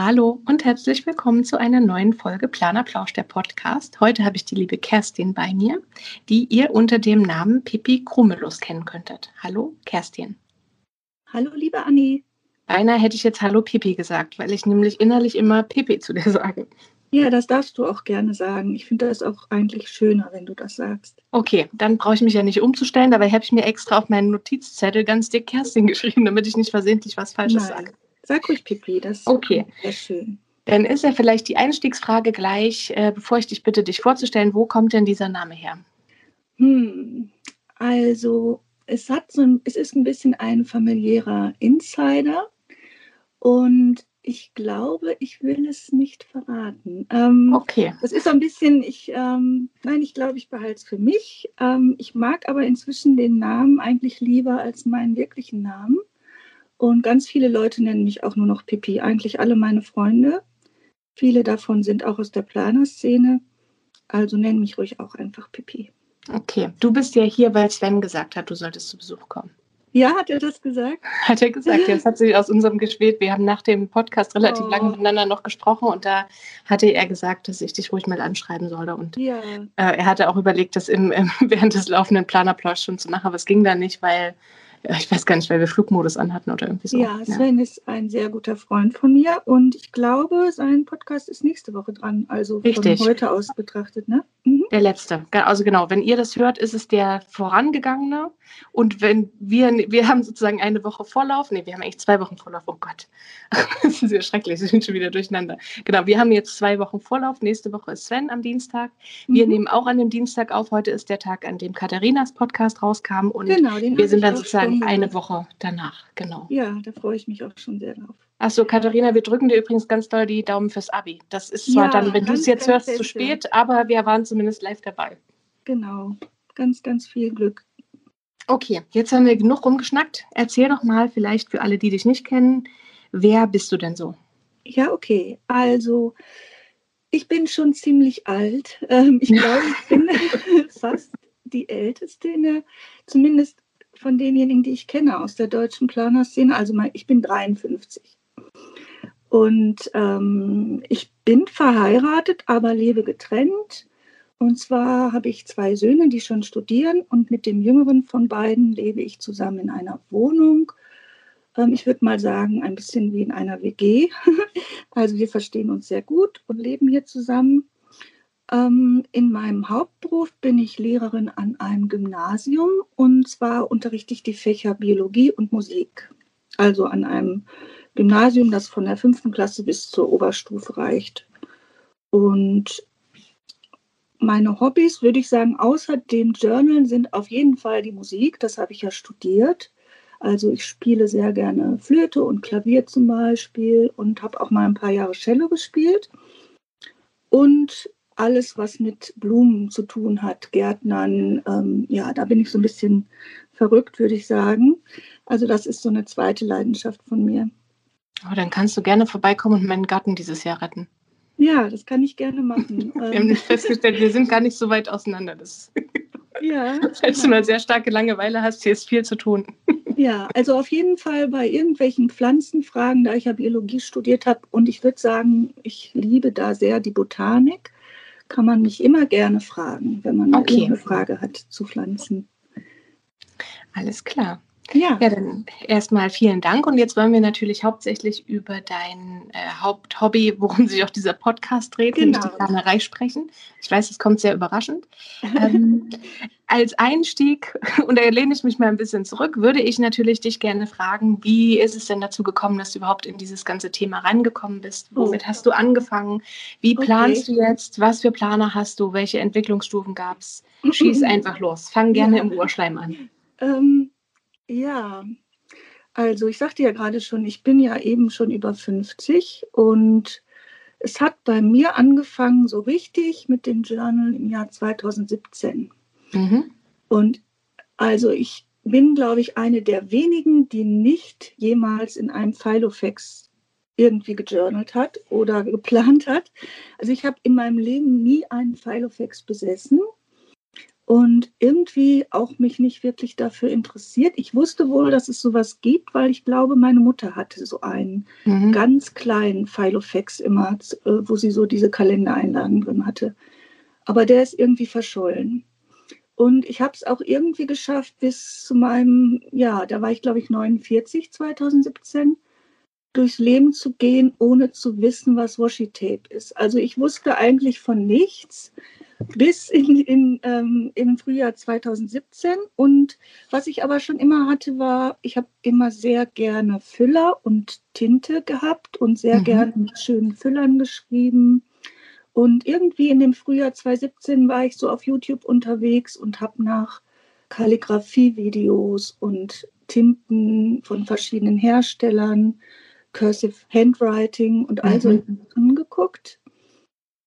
Hallo und herzlich willkommen zu einer neuen Folge Planerplausch, der Podcast. Heute habe ich die liebe Kerstin bei mir, die ihr unter dem Namen Pippi Krummelus kennen könntet. Hallo, Kerstin. Hallo, liebe Anni. Beinahe hätte ich jetzt Hallo Pippi gesagt, weil ich nämlich innerlich immer Pippi zu dir sage. Ja, das darfst du auch gerne sagen. Ich finde das auch eigentlich schöner, wenn du das sagst. Okay, dann brauche ich mich ja nicht umzustellen. Dabei habe ich mir extra auf meinen Notizzettel ganz dick Kerstin geschrieben, damit ich nicht versehentlich was Falsches Nein. sage. Sag ruhig Pipi, das okay. ist sehr schön. Dann ist ja vielleicht die Einstiegsfrage gleich, äh, bevor ich dich bitte, dich vorzustellen, wo kommt denn dieser Name her? Hm, also es hat so ein, es ist ein bisschen ein familiärer Insider und ich glaube, ich will es nicht verraten. Ähm, okay. Das ist so ein bisschen, ich, ähm, nein, ich glaube, ich behalte es für mich. Ähm, ich mag aber inzwischen den Namen eigentlich lieber als meinen wirklichen Namen. Und ganz viele Leute nennen mich auch nur noch Pippi. Eigentlich alle meine Freunde. Viele davon sind auch aus der Planerszene. Also nennen mich ruhig auch einfach Pippi. Okay, du bist ja hier, weil Sven gesagt hat, du solltest zu Besuch kommen. Ja, hat er das gesagt? Hat er gesagt, das hat sich aus unserem Gespräch. Wir haben nach dem Podcast relativ oh. lange miteinander noch gesprochen und da hatte er gesagt, dass ich dich ruhig mal anschreiben sollte. Und ja. äh, er hatte auch überlegt, das im, im, während des laufenden Planerplausch schon zu machen, aber es ging da nicht, weil ich weiß gar nicht, weil wir Flugmodus anhatten oder irgendwie so. Ja, Sven ja. ist ein sehr guter Freund von mir und ich glaube, sein Podcast ist nächste Woche dran, also Richtig. von heute aus betrachtet, ne? Mhm. Der letzte. Also genau, wenn ihr das hört, ist es der vorangegangene und wenn wir, wir haben sozusagen eine Woche Vorlauf, nee, wir haben eigentlich zwei Wochen Vorlauf, oh Gott, das ist ja schrecklich, wir sind schon wieder durcheinander. Genau, wir haben jetzt zwei Wochen Vorlauf, nächste Woche ist Sven am Dienstag. Wir mhm. nehmen auch an dem Dienstag auf, heute ist der Tag, an dem Katharinas Podcast rauskam und genau, wir sind dann sozusagen eine Woche danach, genau. Ja, da freue ich mich auch schon sehr drauf. Achso, Katharina, wir drücken dir übrigens ganz doll die Daumen fürs Abi. Das ist zwar ja, dann, wenn du es jetzt hörst, zu spät, aber wir waren zumindest live dabei. Genau, ganz, ganz viel Glück. Okay, jetzt haben wir genug rumgeschnackt. Erzähl doch mal vielleicht für alle, die dich nicht kennen, wer bist du denn so? Ja, okay. Also, ich bin schon ziemlich alt. Ähm, ich glaube, ich bin fast die Älteste, der, zumindest von denjenigen, die ich kenne aus der deutschen Planerszene. Also ich bin 53. Und ähm, ich bin verheiratet, aber lebe getrennt. Und zwar habe ich zwei Söhne, die schon studieren. Und mit dem jüngeren von beiden lebe ich zusammen in einer Wohnung. Ähm, ich würde mal sagen, ein bisschen wie in einer WG. also wir verstehen uns sehr gut und leben hier zusammen. Ähm, in meinem Hauptberuf bin ich Lehrerin an einem Gymnasium. Und zwar unterrichte ich die Fächer Biologie und Musik. Also an einem Gymnasium, das von der fünften Klasse bis zur Oberstufe reicht. Und meine Hobbys, würde ich sagen, außer dem Journal sind auf jeden Fall die Musik. Das habe ich ja studiert. Also ich spiele sehr gerne Flöte und Klavier zum Beispiel und habe auch mal ein paar Jahre Cello gespielt. Und alles, was mit Blumen zu tun hat, Gärtnern, ähm, ja, da bin ich so ein bisschen verrückt, würde ich sagen. Also das ist so eine zweite Leidenschaft von mir. Oh, dann kannst du gerne vorbeikommen und meinen Garten dieses Jahr retten. Ja, das kann ich gerne machen. wir haben festgestellt, wir sind gar nicht so weit auseinander. Das ja. Falls du mal sehr starke Langeweile hast, hier ist viel zu tun. Ja, also auf jeden Fall bei irgendwelchen Pflanzenfragen, da ich ja Biologie studiert habe und ich würde sagen, ich liebe da sehr die Botanik, kann man mich immer gerne fragen, wenn man okay. eine Frage hat zu Pflanzen. Alles klar. Ja. ja, dann erstmal vielen Dank. Und jetzt wollen wir natürlich hauptsächlich über dein äh, Haupthobby, worum sich auch dieser Podcast dreht, genau. nämlich die Planerei sprechen. Ich weiß, es kommt sehr überraschend. ähm, als Einstieg, und da lehne ich mich mal ein bisschen zurück, würde ich natürlich dich gerne fragen, wie ist es denn dazu gekommen, dass du überhaupt in dieses ganze Thema reingekommen bist? Womit hast du angefangen? Wie planst okay. du jetzt? Was für Planer hast du? Welche Entwicklungsstufen gab es? Schieß einfach los. Fang gerne ja. im Urschleim an. Ähm ja, also ich sagte ja gerade schon, ich bin ja eben schon über 50 und es hat bei mir angefangen so richtig mit dem Journal im Jahr 2017. Mhm. Und also ich bin, glaube ich, eine der wenigen, die nicht jemals in einem Filofax irgendwie gejournalt hat oder geplant hat. Also ich habe in meinem Leben nie einen Filofax besessen und irgendwie auch mich nicht wirklich dafür interessiert. Ich wusste wohl, dass es sowas gibt, weil ich glaube, meine Mutter hatte so einen mhm. ganz kleinen Filofax immer, äh, wo sie so diese Kalendereinlagen drin hatte. Aber der ist irgendwie verschollen. Und ich habe es auch irgendwie geschafft bis zu meinem, ja, da war ich glaube ich 49, 2017, durchs Leben zu gehen, ohne zu wissen, was Washi Tape ist. Also ich wusste eigentlich von nichts bis in, in, ähm, im Frühjahr 2017. Und was ich aber schon immer hatte, war, ich habe immer sehr gerne Füller und Tinte gehabt und sehr mhm. gerne mit schönen Füllern geschrieben. Und irgendwie in dem Frühjahr 2017 war ich so auf YouTube unterwegs und habe nach Kalligrafie-Videos und Tinten von verschiedenen Herstellern, Cursive Handwriting und all so mhm. angeguckt.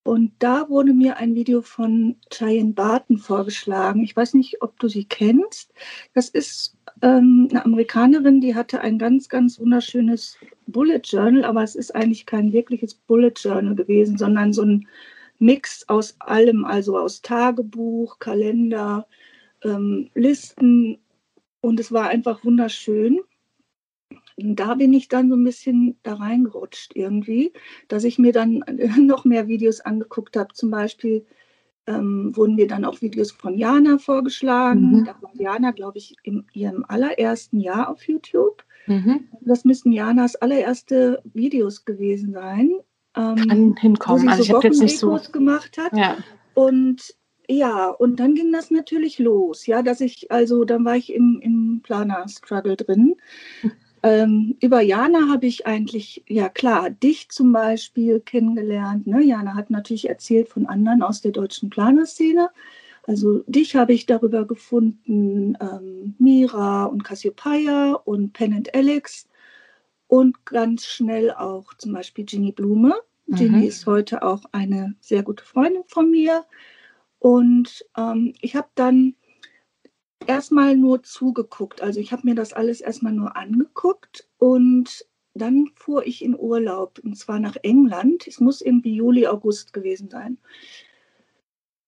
Und da wurde mir ein Video von Cheyenne Barton vorgeschlagen. Ich weiß nicht, ob du sie kennst. Das ist ähm, eine Amerikanerin, die hatte ein ganz, ganz wunderschönes Bullet Journal, aber es ist eigentlich kein wirkliches Bullet Journal gewesen, sondern so ein Mix aus allem, also aus Tagebuch, Kalender, ähm, Listen. Und es war einfach wunderschön. Da bin ich dann so ein bisschen da reingerutscht irgendwie, dass ich mir dann noch mehr Videos angeguckt habe. Zum Beispiel ähm, wurden mir dann auch Videos von Jana vorgeschlagen. Mhm. Da war Jana, glaube ich, in ihrem allerersten Jahr auf YouTube. Mhm. Das müssten Janas allererste Videos gewesen sein. Ähm, Kann hinkommen. Wo sie also so ich jetzt nicht so gemacht hat. Ja. Und ja, und dann ging das natürlich los, ja, dass ich, also dann war ich im, im Planer-Struggle drin. Ähm, über Jana habe ich eigentlich, ja klar, dich zum Beispiel kennengelernt. Ne? Jana hat natürlich erzählt von anderen aus der deutschen Planerszene. Also dich habe ich darüber gefunden, ähm, Mira und Cassiopeia und Pen and Alex und ganz schnell auch zum Beispiel Ginny Blume. Mhm. Ginny ist heute auch eine sehr gute Freundin von mir. Und ähm, ich habe dann erstmal nur zugeguckt. Also ich habe mir das alles erstmal nur angeguckt und dann fuhr ich in Urlaub und zwar nach England. Es muss irgendwie Juli, August gewesen sein.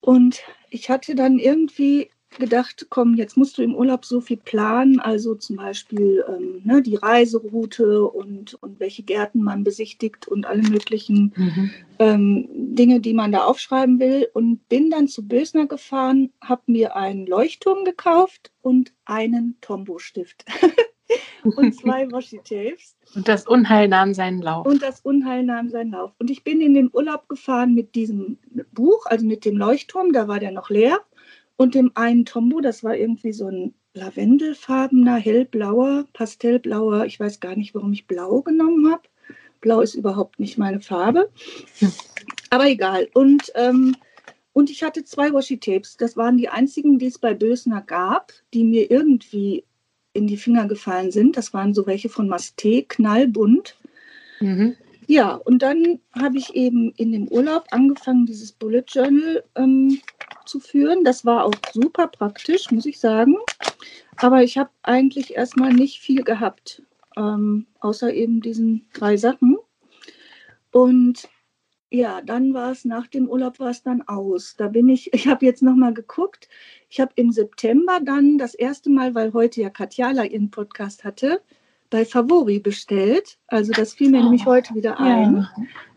Und ich hatte dann irgendwie gedacht, komm, jetzt musst du im Urlaub so viel planen, also zum Beispiel ähm, ne, die Reiseroute und, und welche Gärten man besichtigt und alle möglichen mhm. ähm, Dinge, die man da aufschreiben will. Und bin dann zu Bösner gefahren, habe mir einen Leuchtturm gekauft und einen Tombow-Stift. und zwei Washi-Tapes. Und das Unheil nahm seinen Lauf. Und das Unheil nahm seinen Lauf. Und ich bin in den Urlaub gefahren mit diesem Buch, also mit dem Leuchtturm, da war der noch leer und dem einen Tombo, das war irgendwie so ein lavendelfarbener, hellblauer, pastellblauer, ich weiß gar nicht, warum ich blau genommen habe. Blau ist überhaupt nicht meine Farbe. Aber egal. Und, ähm, und ich hatte zwei Washi-Tapes. Das waren die einzigen, die es bei Bösner gab, die mir irgendwie in die Finger gefallen sind. Das waren so welche von Masté, knallbunt. Mhm. Ja, und dann habe ich eben in dem Urlaub angefangen, dieses Bullet Journal ähm, zu führen. Das war auch super praktisch, muss ich sagen. Aber ich habe eigentlich erstmal nicht viel gehabt, ähm, außer eben diesen drei Sachen. Und ja, dann war es nach dem Urlaub war es dann aus. Da bin ich, ich habe jetzt nochmal geguckt. Ich habe im September dann das erste Mal, weil heute ja Katjala ihren Podcast hatte, bei Favori bestellt. Also das fiel mir oh, nämlich heute wieder ein.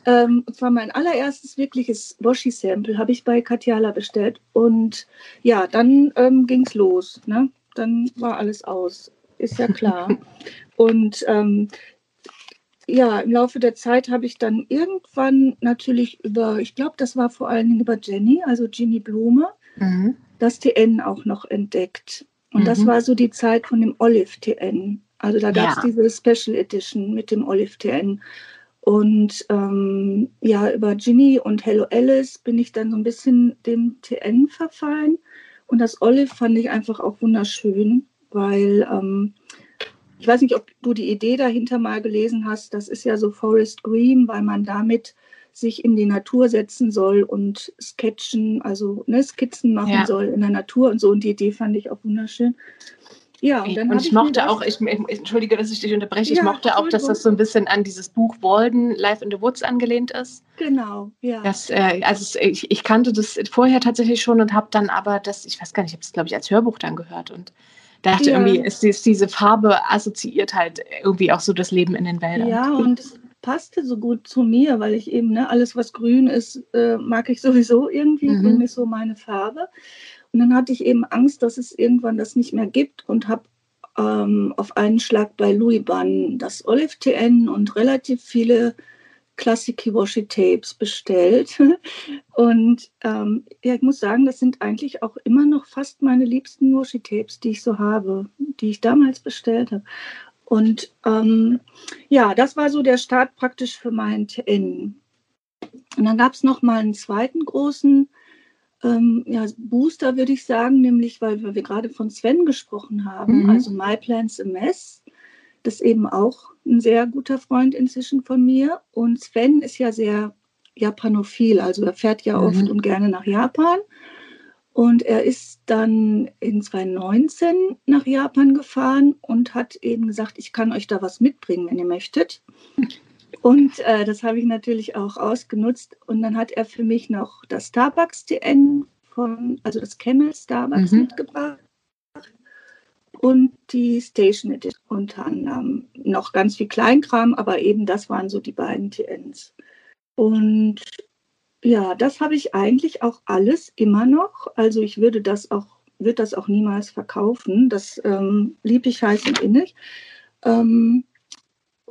Ja. Ähm, und zwar mein allererstes wirkliches Washi-Sample habe ich bei Katjala bestellt. Und ja, dann ähm, ging es los. Ne? Dann war alles aus. Ist ja klar. und ähm, ja, im Laufe der Zeit habe ich dann irgendwann natürlich über, ich glaube, das war vor allen Dingen über Jenny, also Ginny Blume, mhm. das TN auch noch entdeckt. Und mhm. das war so die Zeit von dem Olive TN. Also da gab es ja. diese Special Edition mit dem Olive TN. Und ähm, ja, über Ginny und Hello Alice bin ich dann so ein bisschen dem TN verfallen. Und das Olive fand ich einfach auch wunderschön, weil ähm, ich weiß nicht, ob du die Idee dahinter mal gelesen hast. Das ist ja so Forest Green, weil man damit sich in die Natur setzen soll und sketchen, also ne, Skizzen machen ja. soll in der Natur und so. Und die Idee fand ich auch wunderschön. Ja, und, und ich, ich mochte auch, ich, entschuldige, dass ich dich unterbreche, ja, ich mochte auch, dass das so ein bisschen an dieses Buch Walden, Life in the Woods angelehnt ist. Genau, ja. Das, äh, also ich, ich, kannte das vorher tatsächlich schon und habe dann aber das, ich weiß gar nicht, ich habe es, glaube ich, als Hörbuch dann gehört und dachte ja. irgendwie, ist, ist, diese Farbe assoziiert halt irgendwie auch so das Leben in den Wäldern. Ja, und es passte so gut zu mir, weil ich eben, ne, alles, was grün ist, äh, mag ich sowieso irgendwie. Mhm. Grün ist so meine Farbe. Und dann hatte ich eben Angst, dass es irgendwann das nicht mehr gibt und habe ähm, auf einen Schlag bei Louis Bann das Olive TN und relativ viele Classic Kiwashi Tapes bestellt. Und ähm, ja, ich muss sagen, das sind eigentlich auch immer noch fast meine liebsten Washi Tapes, die ich so habe, die ich damals bestellt habe. Und ähm, ja, das war so der Start praktisch für mein TN. Und dann gab es noch mal einen zweiten großen ähm, ja, Booster, würde ich sagen, nämlich weil wir gerade von Sven gesprochen haben, mhm. also My Plans Mess. Das ist eben auch ein sehr guter Freund inzwischen von mir. Und Sven ist ja sehr japanophil, also er fährt ja oft mhm. und gerne nach Japan. Und er ist dann in 2019 nach Japan gefahren und hat eben gesagt, ich kann euch da was mitbringen, wenn ihr möchtet. Und äh, das habe ich natürlich auch ausgenutzt. Und dann hat er für mich noch das Starbucks TN von, also das Camel Starbucks mhm. mitgebracht und die Station Edition unter anderem. Noch ganz viel Kleinkram, aber eben das waren so die beiden TNs. Und ja, das habe ich eigentlich auch alles immer noch. Also ich würde das auch, würde das auch niemals verkaufen. Das ähm, liebe ich heiß und innig. Ähm,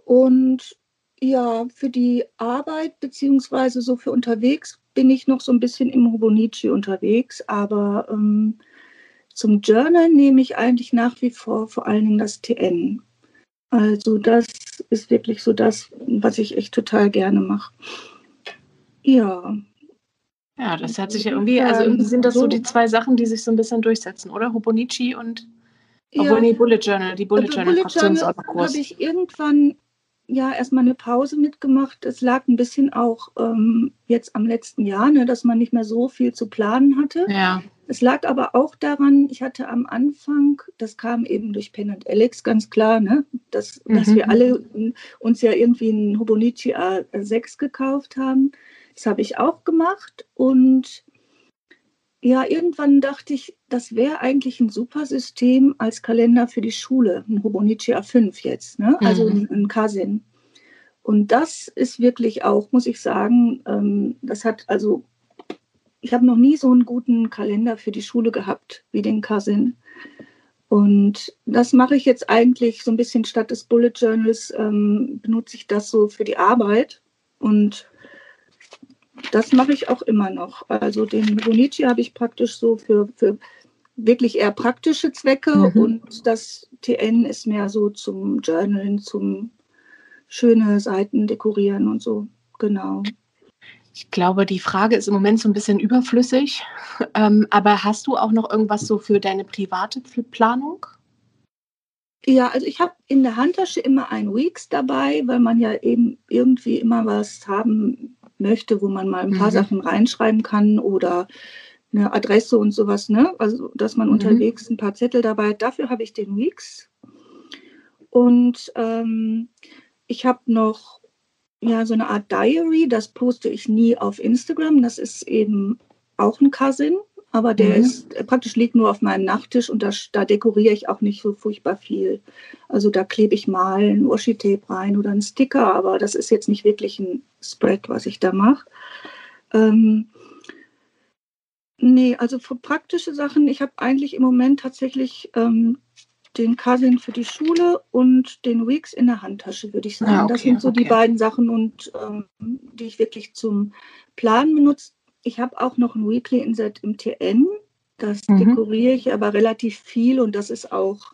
und ja, für die Arbeit beziehungsweise so für unterwegs bin ich noch so ein bisschen im Hobonichi unterwegs, aber ähm, zum Journal nehme ich eigentlich nach wie vor vor allen Dingen das TN. Also das ist wirklich so das, was ich echt total gerne mache. Ja. Ja, das hat sich ja irgendwie, also irgendwie sind das so die zwei Sachen, die sich so ein bisschen durchsetzen, oder? Hobonichi und obwohl, ja. nee, Bullet Journal, die Bullet also Journal Fraktion ist auch noch groß. habe ich irgendwann ja erstmal eine Pause mitgemacht. Es lag ein bisschen auch ähm, jetzt am letzten Jahr, ne, dass man nicht mehr so viel zu planen hatte. Ja. Es lag aber auch daran, ich hatte am Anfang, das kam eben durch Pen und Alex ganz klar, ne, dass, mhm. dass wir alle uns ja irgendwie einen Hobonichi A6 gekauft haben. Das habe ich auch gemacht und ja, irgendwann dachte ich, das wäre eigentlich ein super System als Kalender für die Schule, ein Hobonichi A5 jetzt, ne? also mhm. ein, Kasin. Und das ist wirklich auch, muss ich sagen, ähm, das hat also, ich habe noch nie so einen guten Kalender für die Schule gehabt wie den Kasin. Und das mache ich jetzt eigentlich so ein bisschen statt des Bullet Journals, ähm, benutze ich das so für die Arbeit. Und das mache ich auch immer noch. Also den Bonici habe ich praktisch so für, für wirklich eher praktische Zwecke mhm. und das TN ist mehr so zum Journalen, zum schöne Seiten dekorieren und so. Genau. Ich glaube, die Frage ist im Moment so ein bisschen überflüssig. Ähm, aber hast du auch noch irgendwas so für deine private Planung? Ja, also ich habe in der Handtasche immer ein Weeks dabei, weil man ja eben irgendwie immer was haben möchte, wo man mal ein paar mhm. Sachen reinschreiben kann oder eine Adresse und sowas, ne? Also, dass man mhm. unterwegs ein paar Zettel dabei hat. Dafür habe ich den Weeks. Und ähm, ich habe noch ja so eine Art Diary, das poste ich nie auf Instagram. Das ist eben auch ein Cousin aber der mhm. ist praktisch liegt nur auf meinem Nachttisch und da, da, dekoriere ich auch nicht so furchtbar viel. Also da klebe ich mal ein Washi-Tape rein oder einen Sticker, aber das ist jetzt nicht wirklich ein Spread, was ich da mache. Ähm, nee, also für praktische Sachen, ich habe eigentlich im Moment tatsächlich ähm, den Cousin für die Schule und den Weeks in der Handtasche, würde ich sagen. Ah, okay, das sind so okay. die beiden Sachen, und, ähm, die ich wirklich zum Planen benutze ich habe auch noch ein Weekly Insert im TN. Das mhm. dekoriere ich aber relativ viel und das ist auch,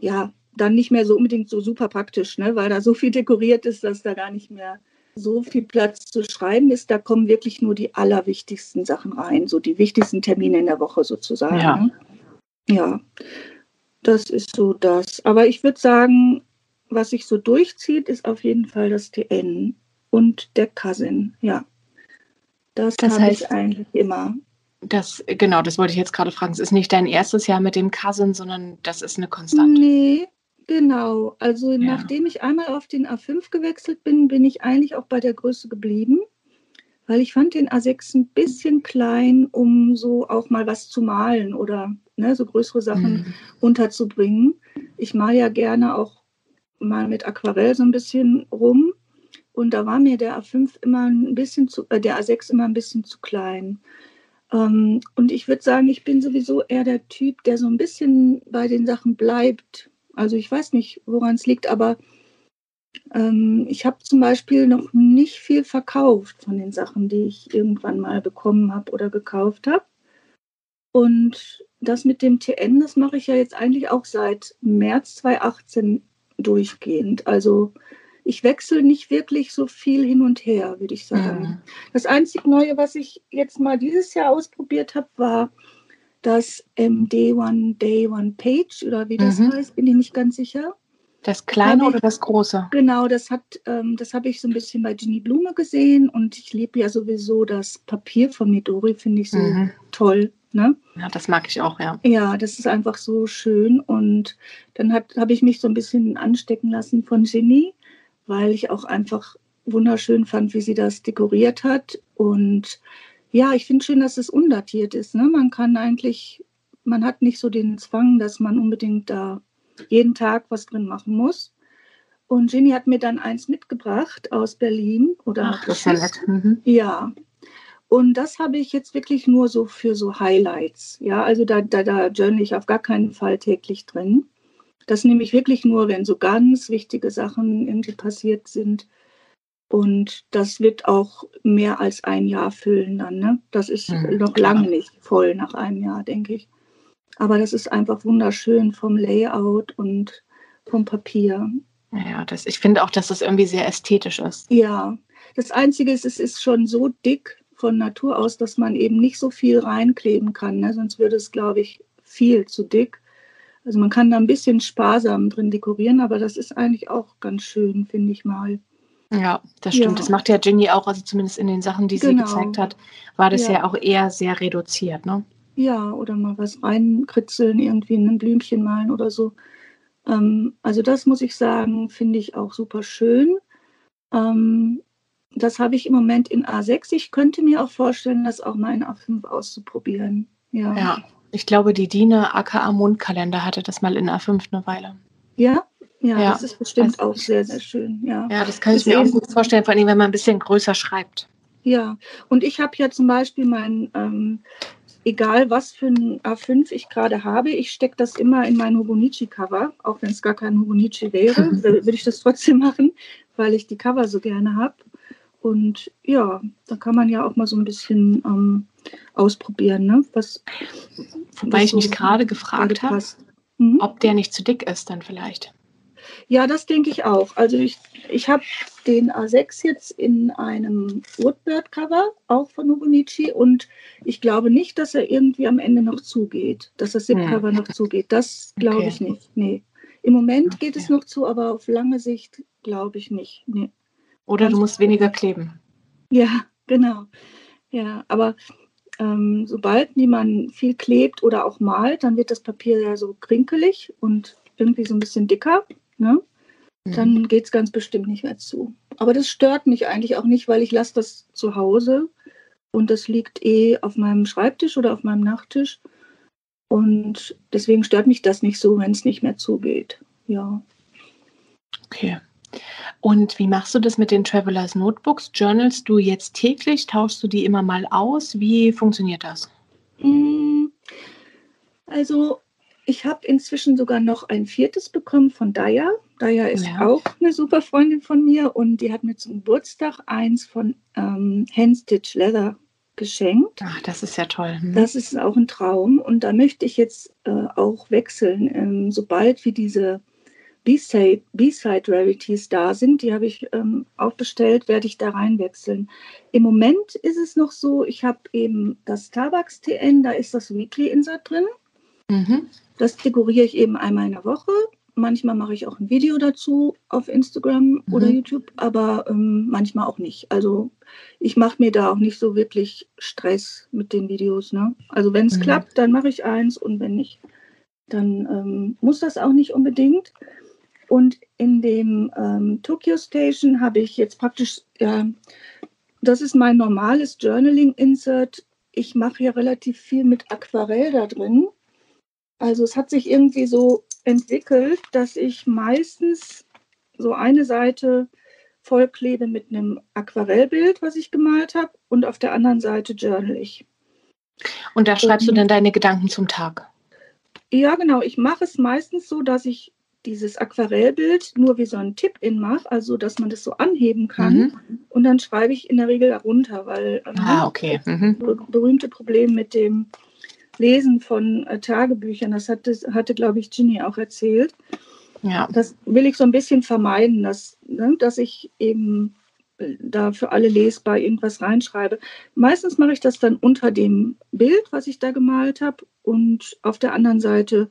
ja, dann nicht mehr so unbedingt so super praktisch, ne? weil da so viel dekoriert ist, dass da gar nicht mehr so viel Platz zu schreiben ist. Da kommen wirklich nur die allerwichtigsten Sachen rein, so die wichtigsten Termine in der Woche sozusagen. Ja, ne? ja das ist so das. Aber ich würde sagen, was sich so durchzieht, ist auf jeden Fall das TN und der Cousin, ja. Das, das heißt ich eigentlich immer. Das, genau, das wollte ich jetzt gerade fragen. Es ist nicht dein erstes Jahr mit dem Cousin, sondern das ist eine Konstante. Nee, genau. Also ja. nachdem ich einmal auf den A5 gewechselt bin, bin ich eigentlich auch bei der Größe geblieben, weil ich fand den A6 ein bisschen klein, um so auch mal was zu malen oder ne, so größere Sachen mhm. unterzubringen. Ich male ja gerne auch mal mit Aquarell so ein bisschen rum. Und da war mir der A5 immer ein bisschen zu, äh, der A6 immer ein bisschen zu klein. Ähm, und ich würde sagen, ich bin sowieso eher der Typ, der so ein bisschen bei den Sachen bleibt. Also ich weiß nicht, woran es liegt, aber ähm, ich habe zum Beispiel noch nicht viel verkauft von den Sachen, die ich irgendwann mal bekommen habe oder gekauft habe. Und das mit dem TN, das mache ich ja jetzt eigentlich auch seit März 2018 durchgehend. Also ich wechsle nicht wirklich so viel hin und her, würde ich sagen. Mhm. Das einzige Neue, was ich jetzt mal dieses Jahr ausprobiert habe, war das MD1 Day One Page oder wie das mhm. heißt, bin ich nicht ganz sicher. Das kleine das oder das große? Genau, das hat, ähm, das habe ich so ein bisschen bei Ginny Blume gesehen und ich liebe ja sowieso das Papier von Midori, finde ich so mhm. toll. Ne? Ja, das mag ich auch, ja. Ja, das ist einfach so schön und dann habe ich mich so ein bisschen anstecken lassen von Ginny weil ich auch einfach wunderschön fand, wie sie das dekoriert hat. Und ja, ich finde schön, dass es undatiert ist. Ne? Man kann eigentlich, man hat nicht so den Zwang, dass man unbedingt da jeden Tag was drin machen muss. Und Jenny hat mir dann eins mitgebracht aus Berlin. Oder Ach, das ist ja nett. Mhm. Ja. Und das habe ich jetzt wirklich nur so für so Highlights. Ja, also da, da, da journal ich auf gar keinen Fall täglich drin. Das nehme ich wirklich nur, wenn so ganz wichtige Sachen irgendwie passiert sind. Und das wird auch mehr als ein Jahr füllen dann. Ne? Das ist mhm, noch klar. lange nicht voll nach einem Jahr, denke ich. Aber das ist einfach wunderschön vom Layout und vom Papier. Ja, das, ich finde auch, dass das irgendwie sehr ästhetisch ist. Ja, das Einzige ist, es ist schon so dick von Natur aus, dass man eben nicht so viel reinkleben kann. Ne? Sonst würde es, glaube ich, viel zu dick. Also man kann da ein bisschen sparsam drin dekorieren, aber das ist eigentlich auch ganz schön, finde ich mal. Ja, das stimmt. Ja. Das macht ja Ginny auch, also zumindest in den Sachen, die genau. sie gezeigt hat, war das ja. ja. auch eher sehr reduziert, ne? Ja, oder mal was reinkritzeln, irgendwie in ein Blümchen malen oder so. Ähm, also das muss ich sagen, finde ich auch super schön. Ähm, das habe ich im Moment in A6. Ich könnte mir auch vorstellen, das auch mal in A5 auszuprobieren. Ja. ja. Ich glaube, die Dine aka Mundkalender hatte das mal in A5 eine Weile. Ja? Ja, ja. das ist bestimmt also, auch sehr, sehr schön. Ja, ja das kann ich mir auch gut vorstellen, vor allem, wenn man ein bisschen größer schreibt. Ja, und ich habe ja zum Beispiel mein, ähm, egal was für ein A5 ich gerade habe, ich stecke das immer in mein Hobonichi-Cover, auch wenn es gar kein Hobonichi wäre, würde ich das trotzdem machen, weil ich die Cover so gerne habe. Und ja, da kann man ja auch mal so ein bisschen ähm, ausprobieren. Ne? Was, Wobei was ich mich gerade gefragt habe, mhm. ob der nicht zu dick ist dann vielleicht. Ja, das denke ich auch. Also ich, ich habe den A6 jetzt in einem Woodbird-Cover, auch von Hobonichi, und ich glaube nicht, dass er irgendwie am Ende noch zugeht, dass das hm. noch zugeht. Das glaube okay. ich nicht. Nee. Im Moment okay. geht es noch zu, aber auf lange Sicht glaube ich nicht. Nee. Oder du musst weniger kleben. Ja, genau. Ja, aber ähm, sobald man viel klebt oder auch malt, dann wird das Papier ja so krinkelig und irgendwie so ein bisschen dicker. Ne? Mhm. Dann geht es ganz bestimmt nicht mehr zu. Aber das stört mich eigentlich auch nicht, weil ich lasse das zu Hause und das liegt eh auf meinem Schreibtisch oder auf meinem Nachttisch. Und deswegen stört mich das nicht so, wenn es nicht mehr zugeht. Ja. Okay. Und wie machst du das mit den Travelers Notebooks? Journalst du jetzt täglich? Tauschst du die immer mal aus? Wie funktioniert das? Mm, also ich habe inzwischen sogar noch ein viertes bekommen von Daya. Daya ist ja. auch eine super Freundin von mir und die hat mir zum Geburtstag eins von ähm, Handstitch Leather geschenkt. Ach, das ist ja toll. Hm. Das ist auch ein Traum und da möchte ich jetzt äh, auch wechseln, ähm, sobald wir diese B-Side Rarities da sind, die habe ich ähm, auch bestellt, werde ich da reinwechseln. Im Moment ist es noch so, ich habe eben das Starbucks TN, da ist das Weekly Insert drin. Mhm. Das dekoriere ich eben einmal in der Woche Manchmal mache ich auch ein Video dazu auf Instagram mhm. oder YouTube, aber ähm, manchmal auch nicht. Also ich mache mir da auch nicht so wirklich Stress mit den Videos. Ne? Also wenn es mhm. klappt, dann mache ich eins und wenn nicht, dann ähm, muss das auch nicht unbedingt. Und in dem ähm, Tokyo Station habe ich jetzt praktisch, ja, das ist mein normales Journaling-Insert. Ich mache ja relativ viel mit Aquarell da drin. Also es hat sich irgendwie so entwickelt, dass ich meistens so eine Seite vollklebe mit einem Aquarellbild, was ich gemalt habe, und auf der anderen Seite journal ich. Und da schreibst und, du dann deine Gedanken zum Tag? Ja, genau. Ich mache es meistens so, dass ich dieses Aquarellbild nur wie so ein Tipp-In mache, also dass man das so anheben kann. Mhm. Und dann schreibe ich in der Regel darunter, weil ähm, ah, okay. mhm. berühmte Problem mit dem Lesen von äh, Tagebüchern, das hatte, hatte glaube ich, Ginny auch erzählt. Ja. Das will ich so ein bisschen vermeiden, dass, ne, dass ich eben äh, da für alle lesbar irgendwas reinschreibe. Meistens mache ich das dann unter dem Bild, was ich da gemalt habe, und auf der anderen Seite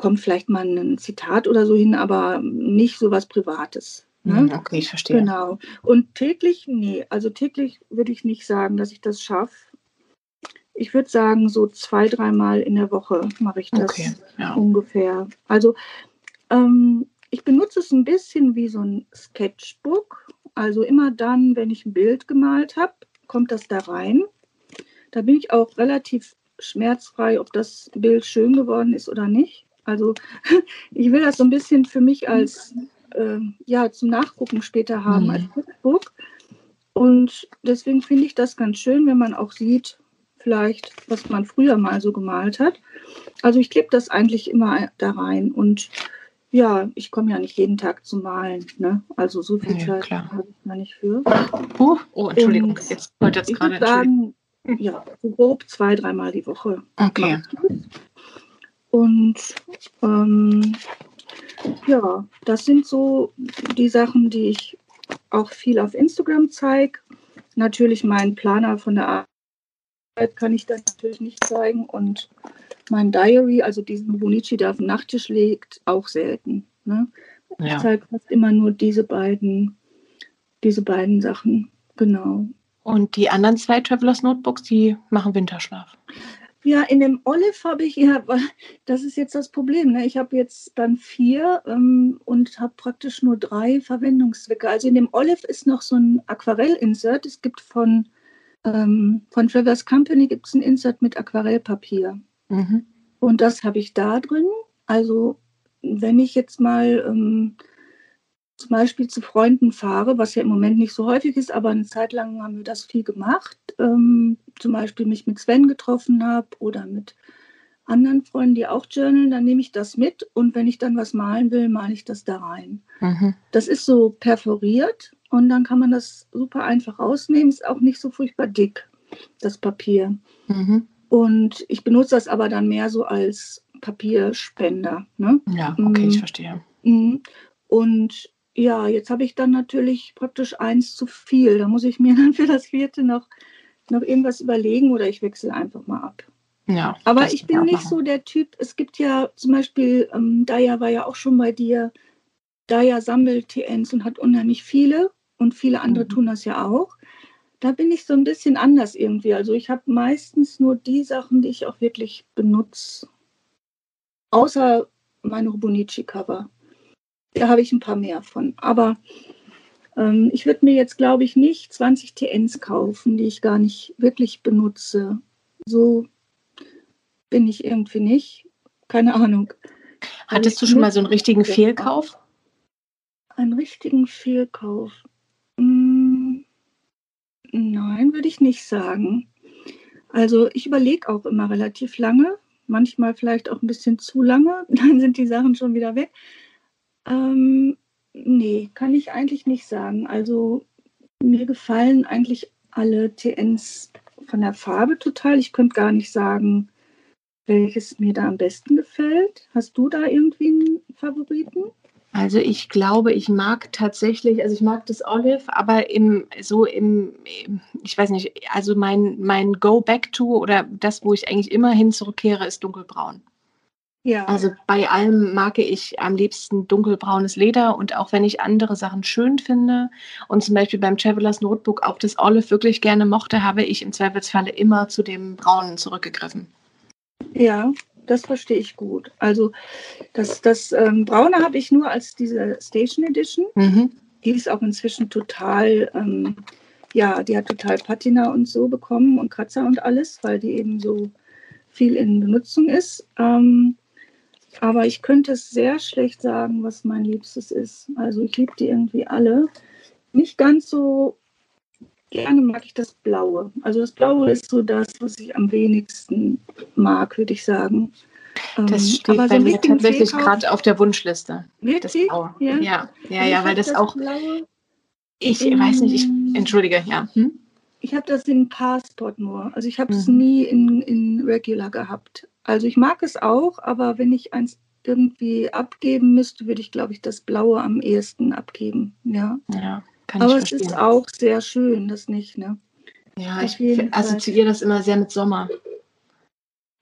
kommt vielleicht mal ein Zitat oder so hin, aber nicht so was Privates. Ne? Hm, okay, ich verstehe. Genau. Und täglich, nee, also täglich würde ich nicht sagen, dass ich das schaffe ich würde sagen, so zwei, dreimal in der Woche mache ich das okay, ja. ungefähr. Also ähm, ich benutze es ein bisschen wie so ein Sketchbook. Also immer dann, wenn ich ein Bild gemalt habe, kommt das da rein. Da bin ich auch relativ schmerzfrei, ob das Bild schön geworden ist oder nicht. Also ich will das so ein bisschen für mich als äh, ja zum Nachgucken später haben mhm. als Sketchbook. Und deswegen finde ich das ganz schön, wenn man auch sieht, vielleicht, was man früher mal so gemalt hat. Also ich klebe das eigentlich immer da rein und ja, ich komme ja nicht jeden Tag zum Malen. Ne? Also so viel ja, Zeit habe ich da nicht für. Uh, oh, Entschuldigung, und jetzt wollte jetzt gerade sagen, ja, so grob zwei, dreimal die Woche. Okay. Und ähm, ja, das sind so die Sachen, die ich auch viel auf Instagram zeige. Natürlich meinen Planer von der kann ich dann natürlich nicht zeigen. Und mein Diary, also diesen Bonici, der auf dem Nachttisch liegt, auch selten. Ne? Ja. Ich zeige fast immer nur diese beiden, diese beiden Sachen. Genau. Und die anderen zwei Travelers Notebooks, die machen Winterschlaf. Ja, in dem Olive habe ich, ja, das ist jetzt das Problem. Ne? Ich habe jetzt dann vier ähm, und habe praktisch nur drei Verwendungszwecke. Also in dem Olive ist noch so ein Aquarell-Insert. Es gibt von ähm, von Traverse Company gibt es ein Insert mit Aquarellpapier. Mhm. Und das habe ich da drin. Also wenn ich jetzt mal ähm, zum Beispiel zu Freunden fahre, was ja im Moment nicht so häufig ist, aber eine Zeit lang haben wir das viel gemacht. Ähm, zum Beispiel mich mit Sven getroffen habe oder mit anderen Freunden, die auch journalen, dann nehme ich das mit und wenn ich dann was malen will, male ich das da rein. Mhm. Das ist so perforiert und dann kann man das super einfach rausnehmen. Ist auch nicht so furchtbar dick, das Papier. Mhm. Und ich benutze das aber dann mehr so als Papierspender. Ne? Ja, okay, ich mhm. verstehe. Mhm. Und ja, jetzt habe ich dann natürlich praktisch eins zu viel. Da muss ich mir dann für das vierte noch, noch irgendwas überlegen oder ich wechsle einfach mal ab. Ja, aber ich bin nicht so der Typ, es gibt ja zum Beispiel, ähm, Daya war ja auch schon bei dir, Daya sammelt TNs und hat unheimlich viele und viele andere mhm. tun das ja auch. Da bin ich so ein bisschen anders irgendwie. Also ich habe meistens nur die Sachen, die ich auch wirklich benutze. Außer meine Rubonici-Cover. Da habe ich ein paar mehr von. Aber ähm, ich würde mir jetzt, glaube ich, nicht 20 TNs kaufen, die ich gar nicht wirklich benutze. So bin ich irgendwie nicht. Keine Ahnung. Hattest du schon mal so einen richtigen Fehlkauf? Einen richtigen Fehlkauf. Hm, nein, würde ich nicht sagen. Also ich überlege auch immer relativ lange, manchmal vielleicht auch ein bisschen zu lange, dann sind die Sachen schon wieder weg. Ähm, nee, kann ich eigentlich nicht sagen. Also mir gefallen eigentlich alle TNs von der Farbe total. Ich könnte gar nicht sagen, welches mir da am besten gefällt. Hast du da irgendwie einen Favoriten? Also ich glaube, ich mag tatsächlich, also ich mag das Olive, aber im so im, ich weiß nicht, also mein mein Go Back to oder das, wo ich eigentlich immer hin zurückkehre, ist dunkelbraun. Ja. Also bei allem mag ich am liebsten dunkelbraunes Leder und auch wenn ich andere Sachen schön finde und zum Beispiel beim Travelers Notebook auch das Olive wirklich gerne mochte, habe ich im Zweifelsfalle immer zu dem Braunen zurückgegriffen. Ja, das verstehe ich gut. Also das, das ähm, Braune habe ich nur als diese Station Edition. Mhm. Die ist auch inzwischen total, ähm, ja, die hat total Patina und so bekommen und Kratzer und alles, weil die eben so viel in Benutzung ist. Ähm, aber ich könnte es sehr schlecht sagen, was mein Liebstes ist. Also ich liebe die irgendwie alle. Nicht ganz so gerne mag ich das Blaue. Also das Blaue ist so das, was ich am wenigsten mag, würde ich sagen. Das ähm, steht aber bei so mir tatsächlich gerade auf der Wunschliste. Wirklich? Ja? ja, ja, ja, ja weil das, das auch. Blaue ich weiß nicht, ich entschuldige, ja. Hm? Ich habe das in Passport nur. Also ich habe es mhm. nie in, in Regular gehabt. Also ich mag es auch, aber wenn ich eins irgendwie abgeben müsste, würde ich, glaube ich, das Blaue am ehesten abgeben. Ja. ja kann aber es ist auch sehr schön, das nicht, ne? Ja, ich assoziiere das immer sehr mit Sommer.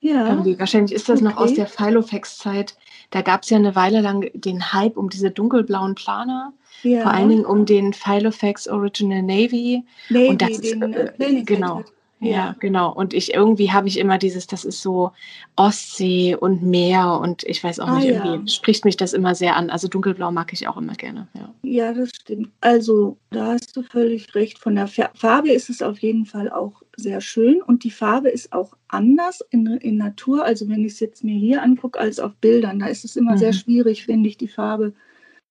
Ja. Irgendwie. Wahrscheinlich ist das okay. noch aus der Filofax-Zeit. Da gab es ja eine Weile lang den Hype um diese dunkelblauen Planer. Ja. Vor allen Dingen um den Filofax Original Navy. Navy und das den, ist, äh, genau. Ja. Ja, genau. Und ich irgendwie habe ich immer dieses, das ist so Ostsee und Meer und ich weiß auch ah, nicht, irgendwie ja. spricht mich das immer sehr an. Also dunkelblau mag ich auch immer gerne. Ja. ja, das stimmt. Also da hast du völlig recht. Von der Farbe ist es auf jeden Fall auch sehr schön und die Farbe ist auch anders in, in Natur. Also wenn ich es jetzt mir hier angucke als auf Bildern, da ist es immer mhm. sehr schwierig, finde ich, die Farbe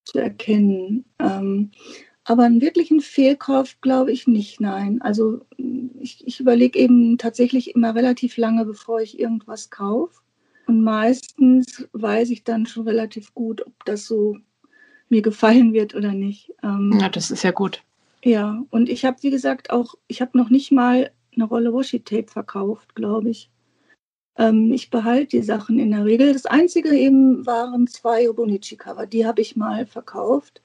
zu erkennen. Ähm, aber einen wirklichen Fehlkauf glaube ich nicht, nein. Also ich, ich überlege eben tatsächlich immer relativ lange, bevor ich irgendwas kaufe. Und meistens weiß ich dann schon relativ gut, ob das so mir gefallen wird oder nicht. Ähm, ja, das ist ja gut. Ja, und ich habe, wie gesagt, auch, ich habe noch nicht mal eine Rolle Washi-Tape verkauft, glaube ich. Ähm, ich behalte die Sachen in der Regel. Das Einzige eben waren zwei Obonichi-Cover, die habe ich mal verkauft.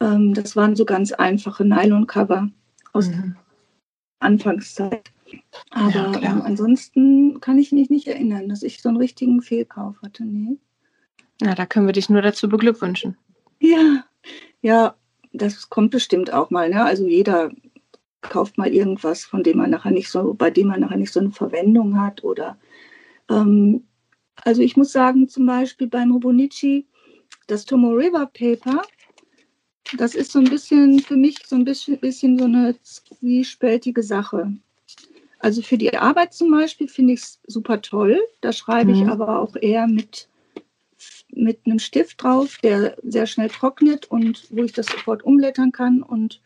Ähm, das waren so ganz einfache Nylon-Cover aus mhm. Anfangszeit. Aber ja, ähm, ansonsten kann ich mich nicht erinnern, dass ich so einen richtigen Fehlkauf hatte. Nee. Ja, da können wir dich nur dazu beglückwünschen. Ja, ja, das kommt bestimmt auch mal. Ne? Also jeder kauft mal irgendwas, von dem man nachher nicht so, bei dem man nachher nicht so eine Verwendung hat. Oder ähm, also ich muss sagen, zum Beispiel beim Hobonichi, das Tomo River Paper, das ist so ein bisschen für mich so ein bisschen, bisschen so eine zwiespältige Sache. Also für die Arbeit zum Beispiel finde ich es super toll. Da schreibe mhm. ich aber auch eher mit, mit einem Stift drauf, der sehr schnell trocknet und wo ich das sofort umblättern kann und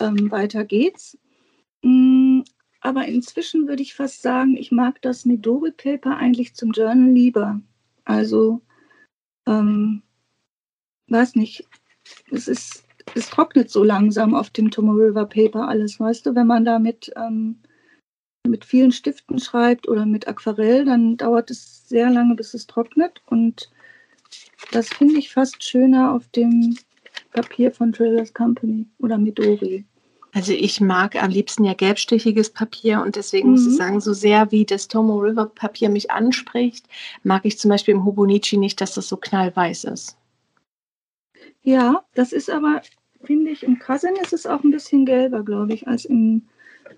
ähm, weiter geht's. Mm, aber inzwischen würde ich fast sagen, ich mag das Midori Paper eigentlich zum Journal lieber. Also, ähm, weiß nicht, es ist, es trocknet so langsam auf dem Tomo River Paper alles, weißt du, wenn man da mit, ähm, mit vielen Stiften schreibt oder mit Aquarell, dann dauert es sehr lange, bis es trocknet und das finde ich fast schöner auf dem Papier von Trailers Company oder Midori. Also ich mag am liebsten ja gelbstichiges Papier und deswegen mhm. muss ich mhm. sagen, so sehr wie das Tomo River Papier mich anspricht, mag ich zum Beispiel im Hobonichi nicht, dass das so knallweiß ist. Ja, das ist aber, finde ich, im Cousin ist es auch ein bisschen gelber, glaube ich, als im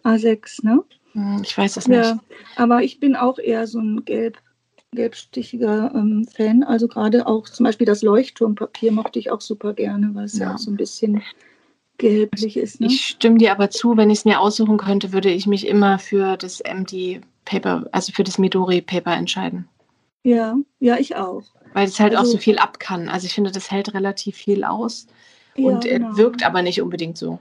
A6, ne? Hm, ich weiß es nicht. Ja, aber ich bin auch eher so ein gelb, gelbstichiger ähm, Fan. Also gerade auch zum Beispiel das Leuchtturmpapier mochte ich auch super gerne, weil es ja, ja auch so ein bisschen gelblich ist. Ne? Ich stimme dir aber zu, wenn ich es mir aussuchen könnte, würde ich mich immer für das MD Paper, also für das Midori Paper entscheiden. Ja, ja, ich auch. Weil es halt also, auch so viel ab kann. Also ich finde, das hält relativ viel aus und ja, genau. wirkt aber nicht unbedingt so.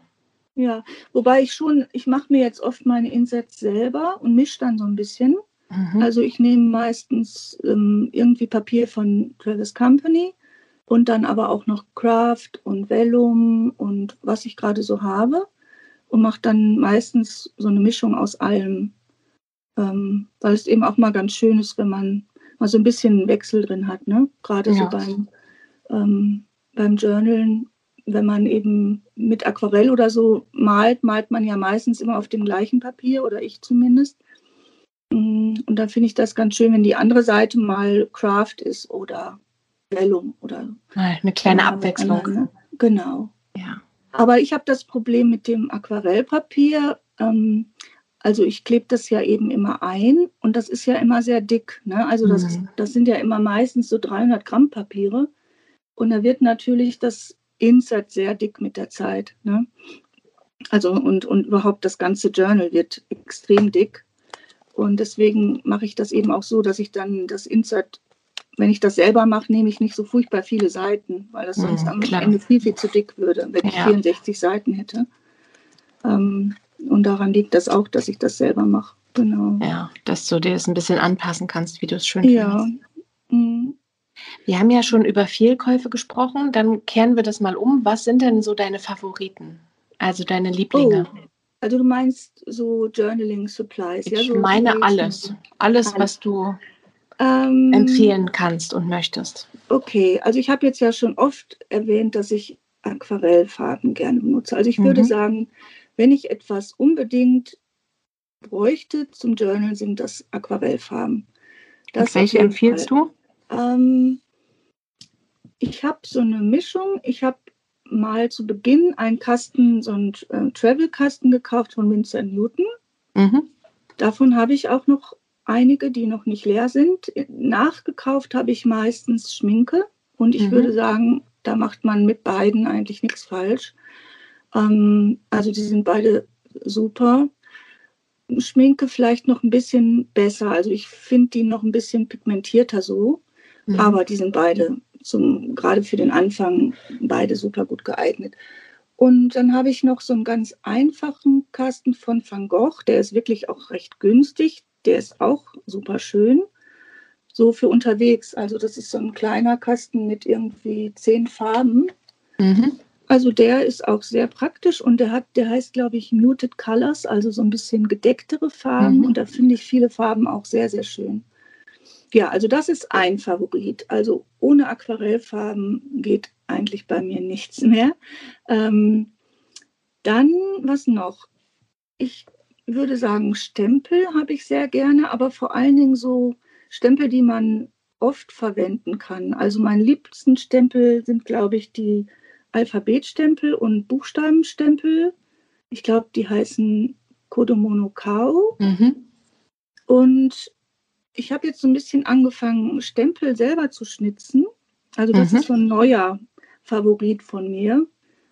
Ja, wobei ich schon, ich mache mir jetzt oft meine Insets selber und mische dann so ein bisschen. Mhm. Also ich nehme meistens ähm, irgendwie Papier von Travis Company und dann aber auch noch Craft und Vellum und was ich gerade so habe und mache dann meistens so eine Mischung aus allem, ähm, weil es eben auch mal ganz schön ist, wenn man mal so ein bisschen Wechsel drin hat, ne? Gerade ja. so beim, ähm, beim Journalen, wenn man eben mit Aquarell oder so malt, malt man ja meistens immer auf dem gleichen Papier oder ich zumindest. Mm, und da finde ich das ganz schön, wenn die andere Seite mal Craft ist oder Vellum oder eine kleine Abwechslung. Ne? Genau. Ja. Aber ich habe das Problem mit dem Aquarellpapier. Ähm, also ich klebe das ja eben immer ein und das ist ja immer sehr dick. Ne? Also das, mhm. das sind ja immer meistens so 300 Gramm Papiere. Und da wird natürlich das Insert sehr dick mit der Zeit. Ne? Also und, und überhaupt das ganze Journal wird extrem dick. Und deswegen mache ich das eben auch so, dass ich dann das Insert, wenn ich das selber mache, nehme ich nicht so furchtbar viele Seiten, weil das sonst mhm, am. Ende viel, viel zu dick würde, wenn ja. ich 64 Seiten hätte. Ähm, und daran liegt das auch, dass ich das selber mache. Genau. Ja, dass du dir das ein bisschen anpassen kannst, wie du es schön ja. findest. Mhm. Wir haben ja schon über Fehlkäufe gesprochen. Dann kehren wir das mal um. Was sind denn so deine Favoriten? Also deine Lieblinge? Oh, also du meinst so Journaling Supplies, ich ja? So meine alles. alles. Alles, was du ähm, empfehlen kannst und möchtest. Okay, also ich habe jetzt ja schon oft erwähnt, dass ich Aquarellfarben gerne benutze. Also ich mhm. würde sagen, wenn ich etwas unbedingt bräuchte zum Journal, sind das Aquarellfarben. Das welche empfiehlst Fall. du? Ähm, ich habe so eine Mischung. Ich habe mal zu Beginn einen Kasten, so einen äh, Travel-Kasten gekauft von Winsor Newton. Mhm. Davon habe ich auch noch einige, die noch nicht leer sind. Nachgekauft habe ich meistens Schminke und ich mhm. würde sagen, da macht man mit beiden eigentlich nichts falsch. Ähm, also die sind beide super. Schminke vielleicht noch ein bisschen besser. Also ich finde die noch ein bisschen pigmentierter so, mhm. aber die sind beide zum, gerade für den Anfang beide super gut geeignet. Und dann habe ich noch so einen ganz einfachen Kasten von Van Gogh, der ist wirklich auch recht günstig, der ist auch super schön. So für unterwegs. Also das ist so ein kleiner Kasten mit irgendwie zehn Farben. Mhm. Also der ist auch sehr praktisch und der hat, der heißt, glaube ich, Muted Colors, also so ein bisschen gedecktere Farben. Mhm. Und da finde ich viele Farben auch sehr, sehr schön. Ja, also das ist ein Favorit. Also ohne Aquarellfarben geht eigentlich bei mir nichts mehr. Ähm, dann, was noch? Ich würde sagen, Stempel habe ich sehr gerne, aber vor allen Dingen so Stempel, die man oft verwenden kann. Also mein liebsten Stempel sind, glaube ich, die Alphabetstempel und Buchstabenstempel. Ich glaube, die heißen Kodomono Kao. Mhm. Und ich habe jetzt so ein bisschen angefangen, Stempel selber zu schnitzen. Also das mhm. ist so ein neuer Favorit von mir.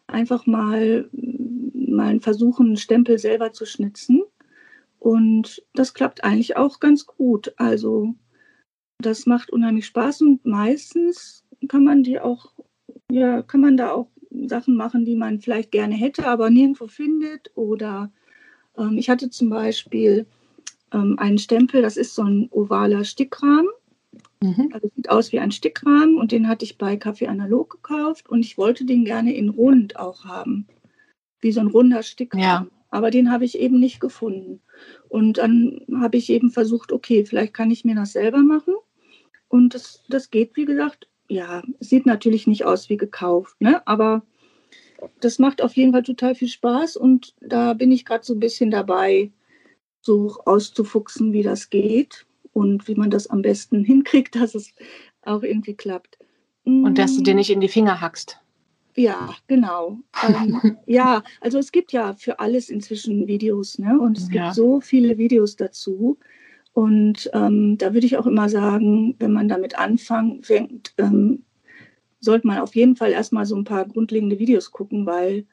Einfach mal, mal versuchen, Stempel selber zu schnitzen. Und das klappt eigentlich auch ganz gut. Also das macht unheimlich Spaß und meistens kann man die auch, ja, kann man da auch Sachen machen, die man vielleicht gerne hätte, aber nirgendwo findet. Oder ähm, ich hatte zum Beispiel ähm, einen Stempel, das ist so ein ovaler Stickrahmen. Mhm. Also sieht aus wie ein Stickrahmen und den hatte ich bei Kaffee Analog gekauft und ich wollte den gerne in rund auch haben. Wie so ein runder Stickrahmen. Ja. Aber den habe ich eben nicht gefunden. Und dann habe ich eben versucht, okay, vielleicht kann ich mir das selber machen. Und das, das geht, wie gesagt, ja, sieht natürlich nicht aus wie gekauft, ne? aber das macht auf jeden Fall total viel Spaß und da bin ich gerade so ein bisschen dabei, so auszufuchsen, wie das geht und wie man das am besten hinkriegt, dass es auch irgendwie klappt. Und dass du dir mm. nicht in die Finger hackst. Ja, genau. ähm, ja, also es gibt ja für alles inzwischen Videos, ne? Und es ja. gibt so viele Videos dazu. Und ähm, da würde ich auch immer sagen, wenn man damit anfängt, fängt, ähm, sollte man auf jeden Fall erstmal so ein paar grundlegende Videos gucken, weil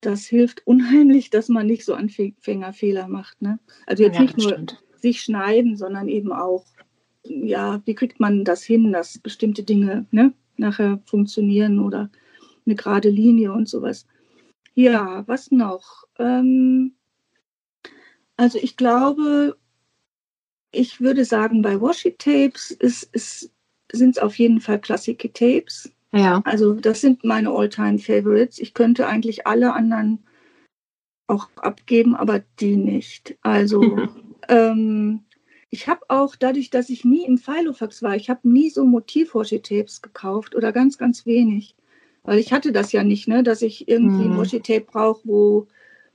das hilft unheimlich, dass man nicht so Anfängerfehler macht. Ne? Also jetzt ja, nicht nur stimmt. sich schneiden, sondern eben auch, ja, wie kriegt man das hin, dass bestimmte Dinge ne, nachher funktionieren oder eine gerade Linie und sowas. Ja, was noch? Ähm, also ich glaube, ich würde sagen, bei Washi-Tapes sind es auf jeden Fall Klassik-Tapes. Ja. Also das sind meine All-Time-Favorites. Ich könnte eigentlich alle anderen auch abgeben, aber die nicht. Also ähm, ich habe auch dadurch, dass ich nie im Filofax war, ich habe nie so Motiv-Washi-Tapes gekauft oder ganz, ganz wenig. Weil ich hatte das ja nicht, ne, dass ich irgendwie mhm. Washi-Tape brauche, wo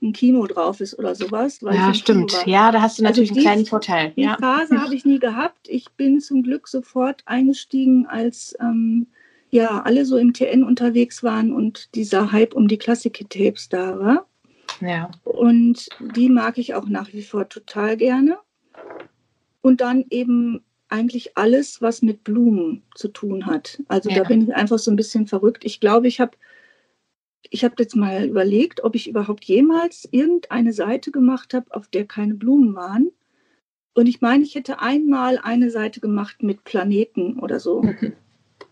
ein Kino drauf ist oder sowas. ja, stimmt. Ja, da hast du also natürlich also die, einen kleinen Vorteil. Die ja. Phase habe ich nie gehabt. Ich bin zum Glück sofort eingestiegen, als ähm, ja alle so im TN unterwegs waren und dieser Hype um die Klassik-Tapes da war. Ja. Und die mag ich auch nach wie vor total gerne. Und dann eben eigentlich alles, was mit Blumen zu tun hat. Also ja. da bin ich einfach so ein bisschen verrückt. Ich glaube, ich habe ich habe jetzt mal überlegt, ob ich überhaupt jemals irgendeine Seite gemacht habe, auf der keine Blumen waren. Und ich meine, ich hätte einmal eine Seite gemacht mit Planeten oder so mhm.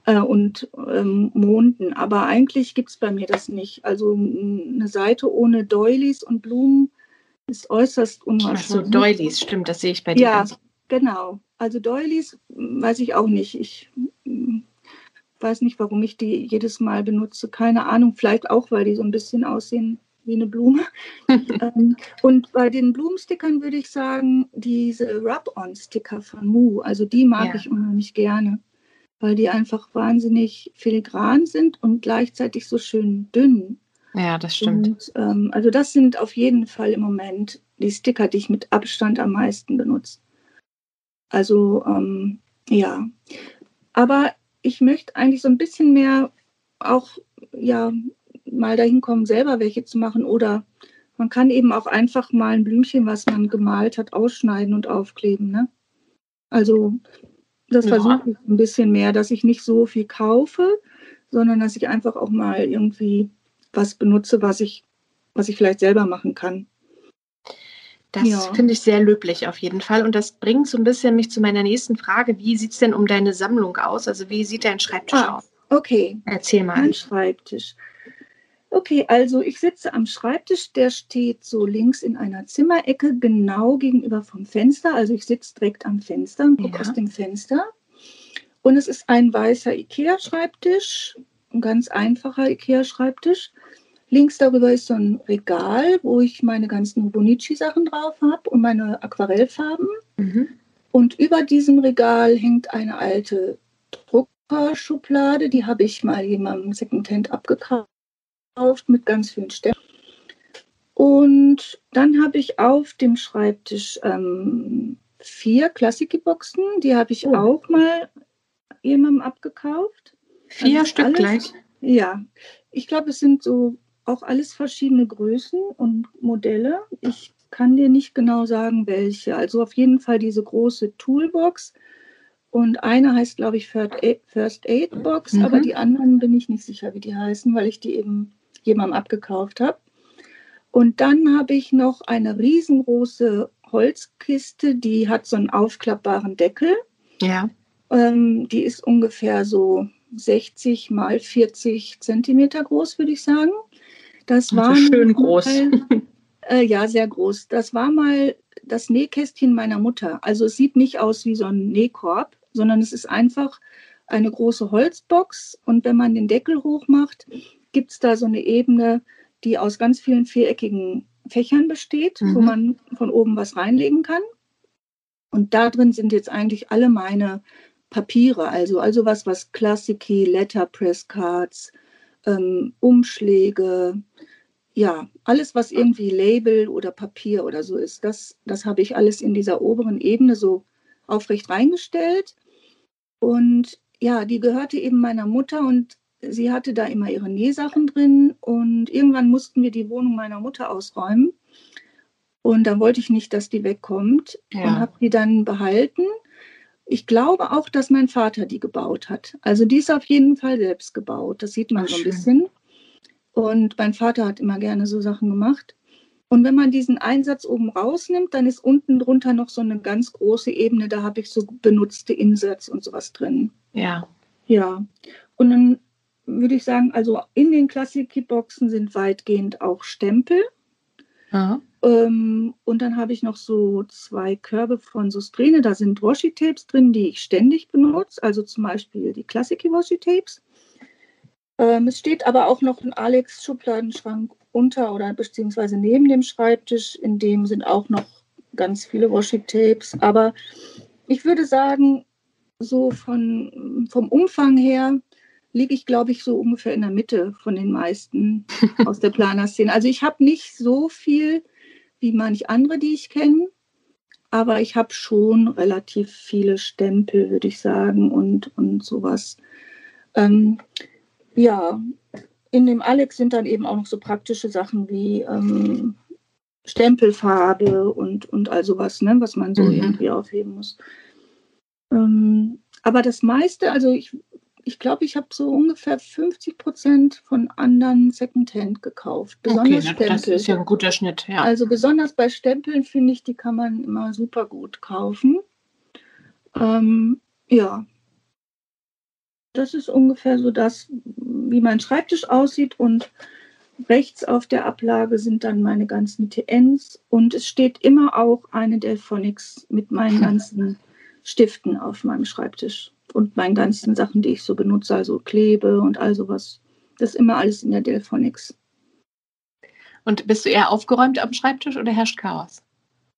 äh, und ähm, Monden. Aber eigentlich gibt es bei mir das nicht. Also eine Seite ohne Doilies und Blumen ist äußerst unwahrscheinlich. Ach so, Doilies, stimmt, das sehe ich bei dir. Ja, genau. Also Doilies weiß ich auch nicht. Ich weiß nicht, warum ich die jedes Mal benutze. Keine Ahnung, vielleicht auch, weil die so ein bisschen aussehen wie eine Blume. ähm, und bei den Blumenstickern würde ich sagen, diese Rub-On-Sticker von Mu, also die mag ja. ich unheimlich gerne, weil die einfach wahnsinnig filigran sind und gleichzeitig so schön dünn. Ja, das stimmt. Und, ähm, also das sind auf jeden Fall im Moment die Sticker, die ich mit Abstand am meisten benutze. Also ähm, ja, aber ich möchte eigentlich so ein bisschen mehr auch ja mal dahin kommen, selber welche zu machen oder man kann eben auch einfach mal ein Blümchen, was man gemalt hat, ausschneiden und aufkleben. Ne? Also das ja. versuche ich ein bisschen mehr, dass ich nicht so viel kaufe, sondern dass ich einfach auch mal irgendwie was benutze, was ich, was ich vielleicht selber machen kann. Das ja. finde ich sehr löblich auf jeden Fall. Und das bringt so ein bisschen mich zu meiner nächsten Frage. Wie sieht es denn um deine Sammlung aus? Also wie sieht dein Schreibtisch ah, aus? Okay. Erzähl mal. Mein Schreibtisch. Okay, also ich sitze am Schreibtisch, der steht so links in einer Zimmerecke, genau gegenüber vom Fenster. Also ich sitze direkt am Fenster und gucke ja. aus dem Fenster. Und es ist ein weißer IKEA-Schreibtisch, ein ganz einfacher IKEA-Schreibtisch. Links darüber ist so ein Regal, wo ich meine ganzen Bonici-Sachen drauf habe und meine Aquarellfarben. Mhm. Und über diesem Regal hängt eine alte Druckerschublade, die habe ich mal jemandem Secondhand abgekauft mit ganz vielen Sternen. Und dann habe ich auf dem Schreibtisch ähm, vier Klassiki-Boxen, die habe ich oh. auch mal jemandem abgekauft. Vier also Stück alles, gleich? Ja, ich glaube, es sind so auch alles verschiedene Größen und Modelle. Ich kann dir nicht genau sagen, welche. Also auf jeden Fall diese große Toolbox. Und eine heißt, glaube ich, First Aid Box, mhm. aber die anderen bin ich nicht sicher, wie die heißen, weil ich die eben jemandem abgekauft habe. Und dann habe ich noch eine riesengroße Holzkiste, die hat so einen aufklappbaren Deckel. Ja. Ähm, die ist ungefähr so 60 mal 40 Zentimeter groß, würde ich sagen. Das war also schön groß. äh, ja, sehr groß. Das war mal das Nähkästchen meiner Mutter. Also es sieht nicht aus wie so ein Nähkorb, sondern es ist einfach eine große Holzbox. Und wenn man den Deckel hoch macht, gibt es da so eine Ebene, die aus ganz vielen viereckigen Fächern besteht, mhm. wo man von oben was reinlegen kann. Und da drin sind jetzt eigentlich alle meine Papiere, also, also was, was Klassiki, Letterpress Cards, ähm, Umschläge, ja, alles, was irgendwie Label oder Papier oder so ist, das, das habe ich alles in dieser oberen Ebene so aufrecht reingestellt. Und ja, die gehörte eben meiner Mutter und sie hatte da immer ihre Nähsachen drin. Und irgendwann mussten wir die Wohnung meiner Mutter ausräumen. Und dann wollte ich nicht, dass die wegkommt ja. und habe die dann behalten. Ich glaube auch, dass mein Vater die gebaut hat. Also die ist auf jeden Fall selbst gebaut. Das sieht man Ach, so ein schön. bisschen. Und mein Vater hat immer gerne so Sachen gemacht. Und wenn man diesen Einsatz oben rausnimmt, dann ist unten drunter noch so eine ganz große Ebene. Da habe ich so benutzte Insatz und sowas drin. Ja. Ja. Und dann würde ich sagen, also in den Classic-Boxen sind weitgehend auch Stempel. Ähm, und dann habe ich noch so zwei Körbe von Sustrene. Da sind Washi-Tapes drin, die ich ständig benutze. Also zum Beispiel die Classic-Washi-Tapes. Ähm, es steht aber auch noch ein Alex-Schubladenschrank unter oder beziehungsweise neben dem Schreibtisch. In dem sind auch noch ganz viele Washi-Tapes. Aber ich würde sagen, so von, vom Umfang her liege ich, glaube ich, so ungefähr in der Mitte von den meisten aus der Planerszene. Also ich habe nicht so viel wie manch andere, die ich kenne, aber ich habe schon relativ viele Stempel, würde ich sagen, und, und sowas. Ähm, ja, in dem Alex sind dann eben auch noch so praktische Sachen wie ähm, Stempelfarbe und, und all sowas, ne, was man so mhm. irgendwie aufheben muss. Ähm, aber das meiste, also ich ich glaube, ich habe so ungefähr 50 Prozent von anderen Secondhand gekauft. Besonders okay, das ist ja ein guter Schnitt. Ja. Also besonders bei Stempeln finde ich, die kann man immer super gut kaufen. Ähm, ja, das ist ungefähr so das, wie mein Schreibtisch aussieht und rechts auf der Ablage sind dann meine ganzen TNs und es steht immer auch eine Delphonics mit meinen ganzen Stiften auf meinem Schreibtisch und meinen ganzen Sachen, die ich so benutze, also Klebe und all sowas. Das ist immer alles in der Delphonics. Und bist du eher aufgeräumt am Schreibtisch oder herrscht Chaos?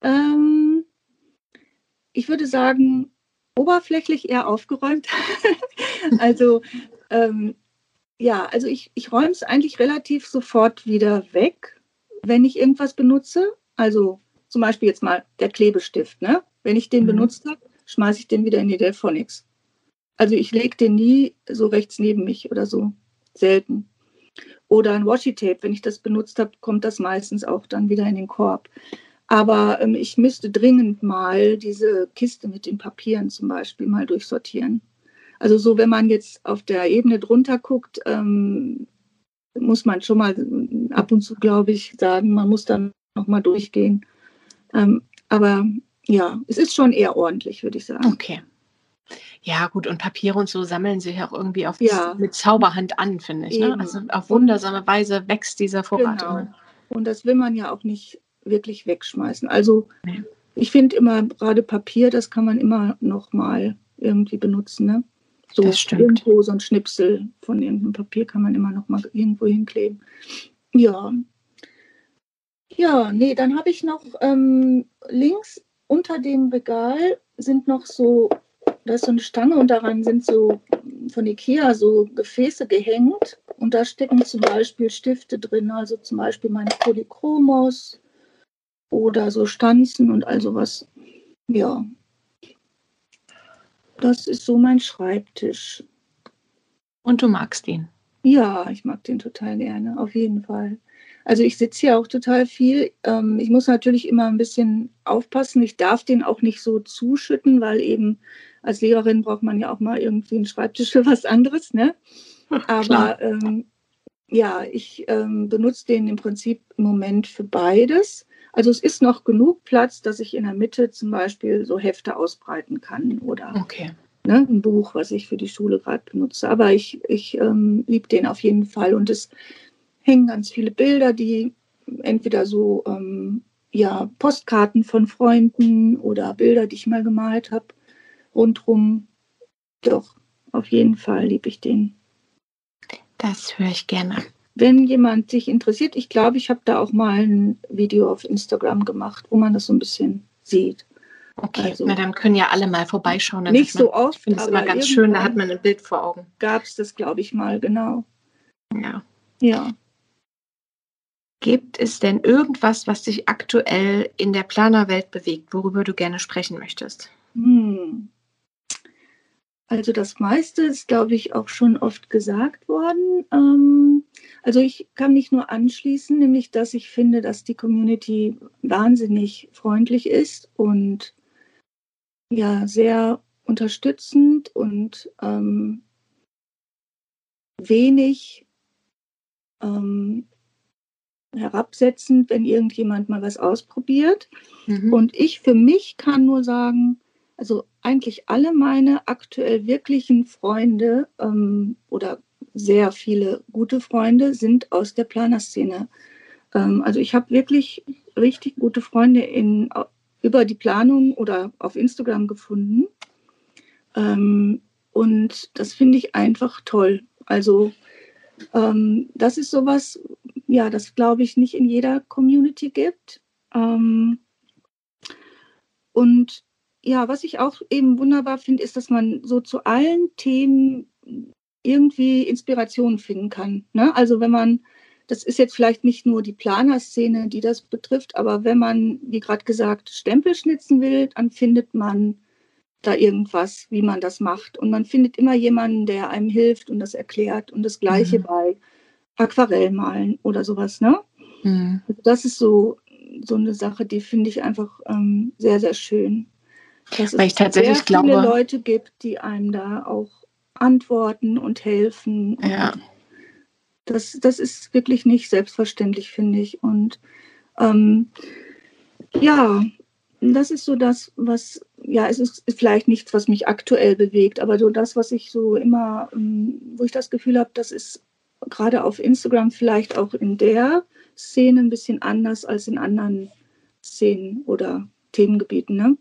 Ähm, ich würde sagen, oberflächlich eher aufgeräumt. also ähm, ja, also ich, ich räume es eigentlich relativ sofort wieder weg, wenn ich irgendwas benutze. Also zum Beispiel jetzt mal der Klebestift. Ne? Wenn ich den mhm. benutzt habe, schmeiße ich den wieder in die Delphonics. Also ich lege den nie so rechts neben mich oder so. Selten. Oder ein Washi-Tape, wenn ich das benutzt habe, kommt das meistens auch dann wieder in den Korb. Aber ähm, ich müsste dringend mal diese Kiste mit den Papieren zum Beispiel mal durchsortieren. Also so, wenn man jetzt auf der Ebene drunter guckt, ähm, muss man schon mal ab und zu, glaube ich, sagen, man muss dann noch mal durchgehen. Ähm, aber ja, es ist schon eher ordentlich, würde ich sagen. Okay. Ja, gut, und Papiere und so sammeln sich auch irgendwie auf ja. mit Zauberhand an, finde ich. Ne? Also auf wundersame Weise wächst dieser Vorrat genau. immer. Und das will man ja auch nicht wirklich wegschmeißen. Also nee. ich finde immer gerade Papier, das kann man immer noch mal irgendwie benutzen. Ne? So irgendwo so ein Schnipsel von irgendeinem Papier kann man immer noch mal irgendwo hinkleben. Ja. Ja, nee, dann habe ich noch ähm, links unter dem Regal sind noch so da ist so eine Stange und daran sind so von Ikea so Gefäße gehängt und da stecken zum Beispiel Stifte drin, also zum Beispiel meine Polychromos oder so Stanzen und all sowas. Ja, das ist so mein Schreibtisch. Und du magst ihn? Ja, ich mag den total gerne, auf jeden Fall. Also ich sitze hier auch total viel. Ähm, ich muss natürlich immer ein bisschen aufpassen. Ich darf den auch nicht so zuschütten, weil eben als Lehrerin braucht man ja auch mal irgendwie einen Schreibtisch für was anderes. Ne? Aber ähm, ja, ich ähm, benutze den im Prinzip im Moment für beides. Also es ist noch genug Platz, dass ich in der Mitte zum Beispiel so Hefte ausbreiten kann oder okay. ne, ein Buch, was ich für die Schule gerade benutze. Aber ich, ich ähm, liebe den auf jeden Fall und es hängen ganz viele Bilder, die entweder so ähm, ja Postkarten von Freunden oder Bilder, die ich mal gemalt habe rundrum. Doch, auf jeden Fall liebe ich den. Das höre ich gerne. Wenn jemand sich interessiert, ich glaube, ich habe da auch mal ein Video auf Instagram gemacht, wo man das so ein bisschen sieht. Okay, also, na dann können ja alle mal vorbeischauen. nicht man, so oft. Ich finde es immer ganz schön, da hat man ein Bild vor Augen. Gab es das, glaube ich, mal, genau. Ja. Ja. Gibt es denn irgendwas, was dich aktuell in der Planerwelt bewegt, worüber du gerne sprechen möchtest? Hm. Also das meiste ist, glaube ich, auch schon oft gesagt worden. Ähm, also ich kann mich nur anschließen, nämlich dass ich finde, dass die Community wahnsinnig freundlich ist und ja, sehr unterstützend und ähm, wenig ähm, herabsetzend, wenn irgendjemand mal was ausprobiert. Mhm. Und ich für mich kann nur sagen, also eigentlich alle meine aktuell wirklichen Freunde ähm, oder sehr viele gute Freunde sind aus der Planerszene. Ähm, also ich habe wirklich richtig gute Freunde in, über die Planung oder auf Instagram gefunden. Ähm, und das finde ich einfach toll. Also ähm, das ist sowas, ja, das glaube ich nicht in jeder Community gibt. Ähm, und ja, was ich auch eben wunderbar finde, ist, dass man so zu allen Themen irgendwie Inspiration finden kann. Ne? Also wenn man, das ist jetzt vielleicht nicht nur die Planerszene, die das betrifft, aber wenn man, wie gerade gesagt, Stempel schnitzen will, dann findet man da irgendwas, wie man das macht. Und man findet immer jemanden, der einem hilft und das erklärt. Und das Gleiche mhm. bei Aquarellmalen oder sowas. Ne? Mhm. Also das ist so, so eine Sache, die finde ich einfach ähm, sehr, sehr schön. Dass Weil es ich tatsächlich sehr viele glaube, Leute gibt, die einem da auch antworten und helfen. Ja. Und das, das ist wirklich nicht selbstverständlich, finde ich. Und ähm, ja, das ist so das, was, ja, es ist vielleicht nichts, was mich aktuell bewegt, aber so das, was ich so immer, ähm, wo ich das Gefühl habe, das ist gerade auf Instagram vielleicht auch in der Szene ein bisschen anders als in anderen Szenen oder Themengebieten, ne?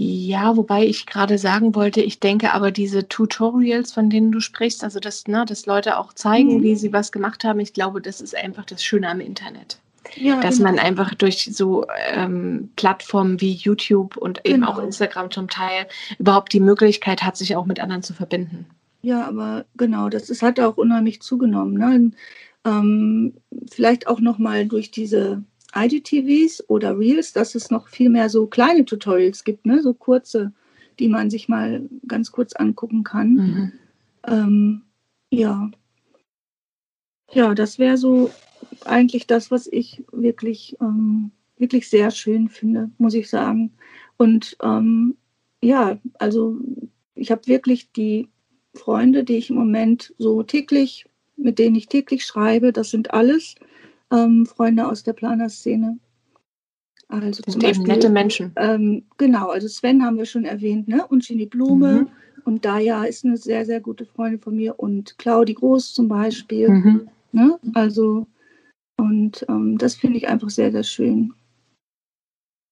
Ja, wobei ich gerade sagen wollte, ich denke aber diese Tutorials, von denen du sprichst, also dass, ne, dass Leute auch zeigen, mhm. wie sie was gemacht haben, ich glaube, das ist einfach das Schöne am Internet. Ja, dass genau. man einfach durch so ähm, Plattformen wie YouTube und eben genau. auch Instagram zum Teil überhaupt die Möglichkeit hat, sich auch mit anderen zu verbinden. Ja, aber genau, das ist, hat auch unheimlich zugenommen. Ne? Ähm, vielleicht auch nochmal durch diese IGTVs oder Reels, dass es noch viel mehr so kleine Tutorials gibt, ne? so kurze, die man sich mal ganz kurz angucken kann. Mhm. Ähm, ja. Ja, das wäre so eigentlich das, was ich wirklich, ähm, wirklich sehr schön finde, muss ich sagen. Und ähm, ja, also ich habe wirklich die Freunde, die ich im Moment so täglich, mit denen ich täglich schreibe, das sind alles ähm, Freunde aus der Planerszene. Also das sind Beispiel, eben nette Menschen. Ähm, genau, also Sven haben wir schon erwähnt, ne? Und Ginny Blume mhm. und Daya ist eine sehr, sehr gute Freundin von mir und Claudi Groß zum Beispiel. Mhm. Ne? Also, und ähm, das finde ich einfach sehr, sehr schön.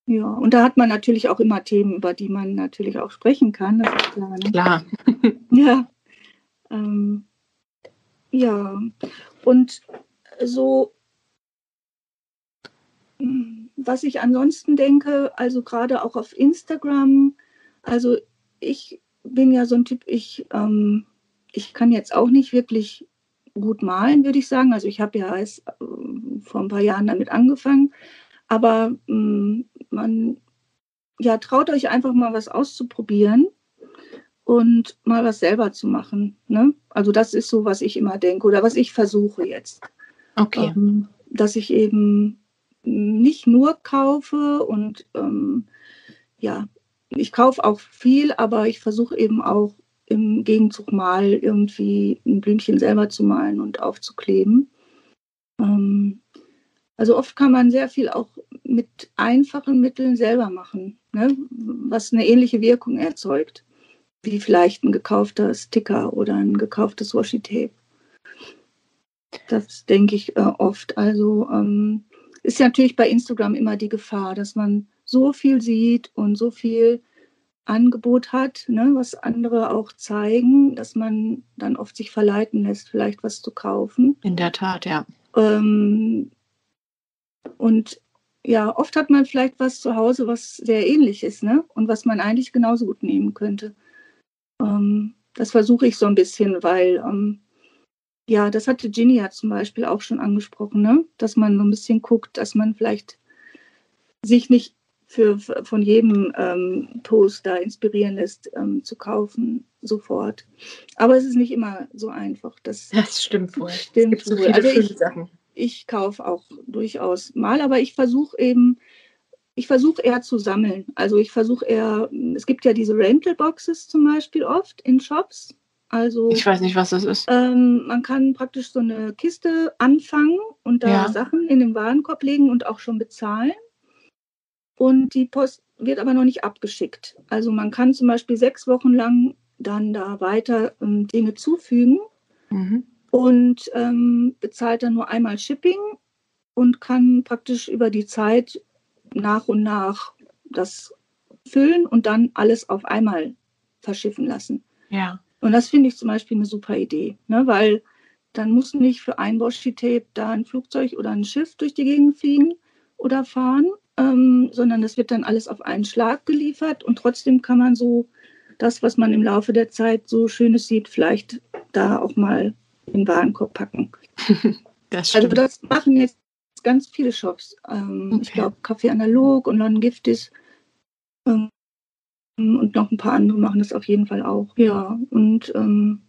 Ja, und da hat man natürlich auch immer Themen, über die man natürlich auch sprechen kann. Das ist klar. Ne? Klar. ja. Ähm, ja, und so was ich ansonsten denke, also gerade auch auf Instagram, also ich bin ja so ein Typ, ich, ähm, ich kann jetzt auch nicht wirklich gut malen, würde ich sagen. Also ich habe ja erst äh, vor ein paar Jahren damit angefangen, aber ähm, man ja traut euch einfach mal was auszuprobieren und mal was selber zu machen. Ne? Also das ist so, was ich immer denke oder was ich versuche jetzt. Okay. Ähm, dass ich eben nicht nur kaufe und ähm, ja, ich kaufe auch viel, aber ich versuche eben auch im Gegenzug mal irgendwie ein Blümchen selber zu malen und aufzukleben. Ähm, also oft kann man sehr viel auch mit einfachen Mitteln selber machen, ne? was eine ähnliche Wirkung erzeugt, wie vielleicht ein gekaufter Sticker oder ein gekauftes Washi-Tape. Das denke ich äh, oft. Also ähm, ist ja natürlich bei Instagram immer die Gefahr, dass man so viel sieht und so viel Angebot hat, ne, was andere auch zeigen, dass man dann oft sich verleiten lässt, vielleicht was zu kaufen. In der Tat, ja. Ähm, und ja, oft hat man vielleicht was zu Hause, was sehr ähnlich ist, ne? Und was man eigentlich genauso gut nehmen könnte. Ähm, das versuche ich so ein bisschen, weil ähm, ja, das hatte Ginny ja zum Beispiel auch schon angesprochen, ne? dass man so ein bisschen guckt, dass man vielleicht sich nicht für, von jedem ähm, Post da inspirieren lässt, ähm, zu kaufen sofort. Aber es ist nicht immer so einfach. Das, das stimmt wohl. Stimmt es gibt so viele also ich, Sachen. Ich kaufe auch durchaus mal, aber ich versuche eben, ich versuche eher zu sammeln. Also ich versuche eher, es gibt ja diese Rental Boxes zum Beispiel oft in Shops. Also, ich weiß nicht, was das ist. Ähm, man kann praktisch so eine Kiste anfangen und da ja. Sachen in den Warenkorb legen und auch schon bezahlen. Und die Post wird aber noch nicht abgeschickt. Also man kann zum Beispiel sechs Wochen lang dann da weiter ähm, Dinge zufügen mhm. und ähm, bezahlt dann nur einmal Shipping und kann praktisch über die Zeit nach und nach das füllen und dann alles auf einmal verschiffen lassen. Ja. Und das finde ich zum Beispiel eine super Idee, ne? weil dann muss nicht für ein Washi-Tape da ein Flugzeug oder ein Schiff durch die Gegend fliegen oder fahren, ähm, sondern das wird dann alles auf einen Schlag geliefert und trotzdem kann man so das, was man im Laufe der Zeit so Schönes sieht, vielleicht da auch mal in den Warenkorb packen. das also das machen jetzt ganz viele Shops. Ähm, okay. Ich glaube, Café Analog und London Giftis ähm, und noch ein paar andere machen das auf jeden Fall auch. Ja, und ähm,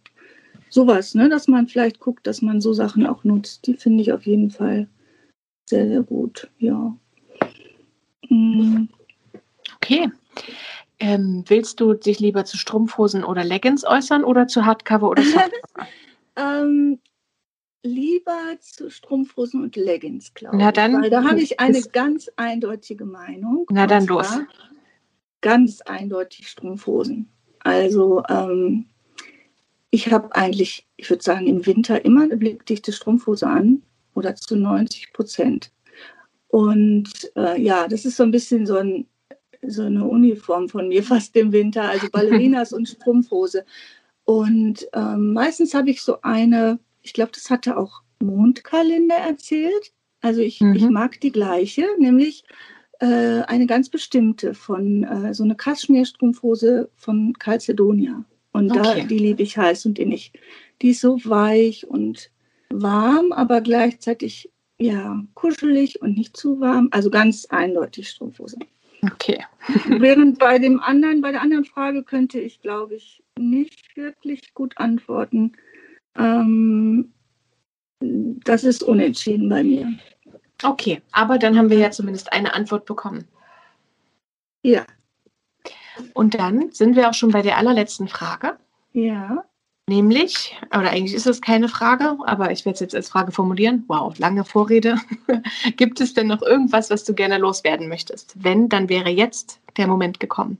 sowas, ne, dass man vielleicht guckt, dass man so Sachen auch nutzt, die finde ich auf jeden Fall sehr, sehr gut. Ja. Mhm. Okay. Ähm, willst du dich lieber zu Strumpfhosen oder Leggings äußern oder zu Hardcover oder Softcover? ähm, lieber zu Strumpfhosen und Leggings, glaube ich. Na dann, Weil da habe ich eine ganz eindeutige Meinung. Na dann los. Ganz eindeutig Strumpfhosen. Also ähm, ich habe eigentlich, ich würde sagen, im Winter immer eine blickdichte Strumpfhose an oder zu 90 Prozent. Und äh, ja, das ist so ein bisschen so, ein, so eine Uniform von mir fast im Winter, also Ballerinas und Strumpfhose. Und ähm, meistens habe ich so eine ich glaube, das hatte auch Mondkalender erzählt. Also ich, mhm. ich mag die gleiche, nämlich äh, eine ganz bestimmte von äh, so eine Kaschmirstrumpfhose von Calcedonia. Und okay. da, die liebe ich heiß und innig. Die ist so weich und warm, aber gleichzeitig ja kuschelig und nicht zu warm. Also ganz eindeutig Strumpfhose. Okay. Während bei dem anderen, bei der anderen Frage könnte ich, glaube ich, nicht wirklich gut antworten. Ähm, das ist unentschieden bei mir. Okay, aber dann haben wir ja zumindest eine Antwort bekommen. Ja. Und dann sind wir auch schon bei der allerletzten Frage. Ja. Nämlich, oder eigentlich ist es keine Frage, aber ich werde es jetzt als Frage formulieren. Wow, lange Vorrede. Gibt es denn noch irgendwas, was du gerne loswerden möchtest? Wenn, dann wäre jetzt der Moment gekommen.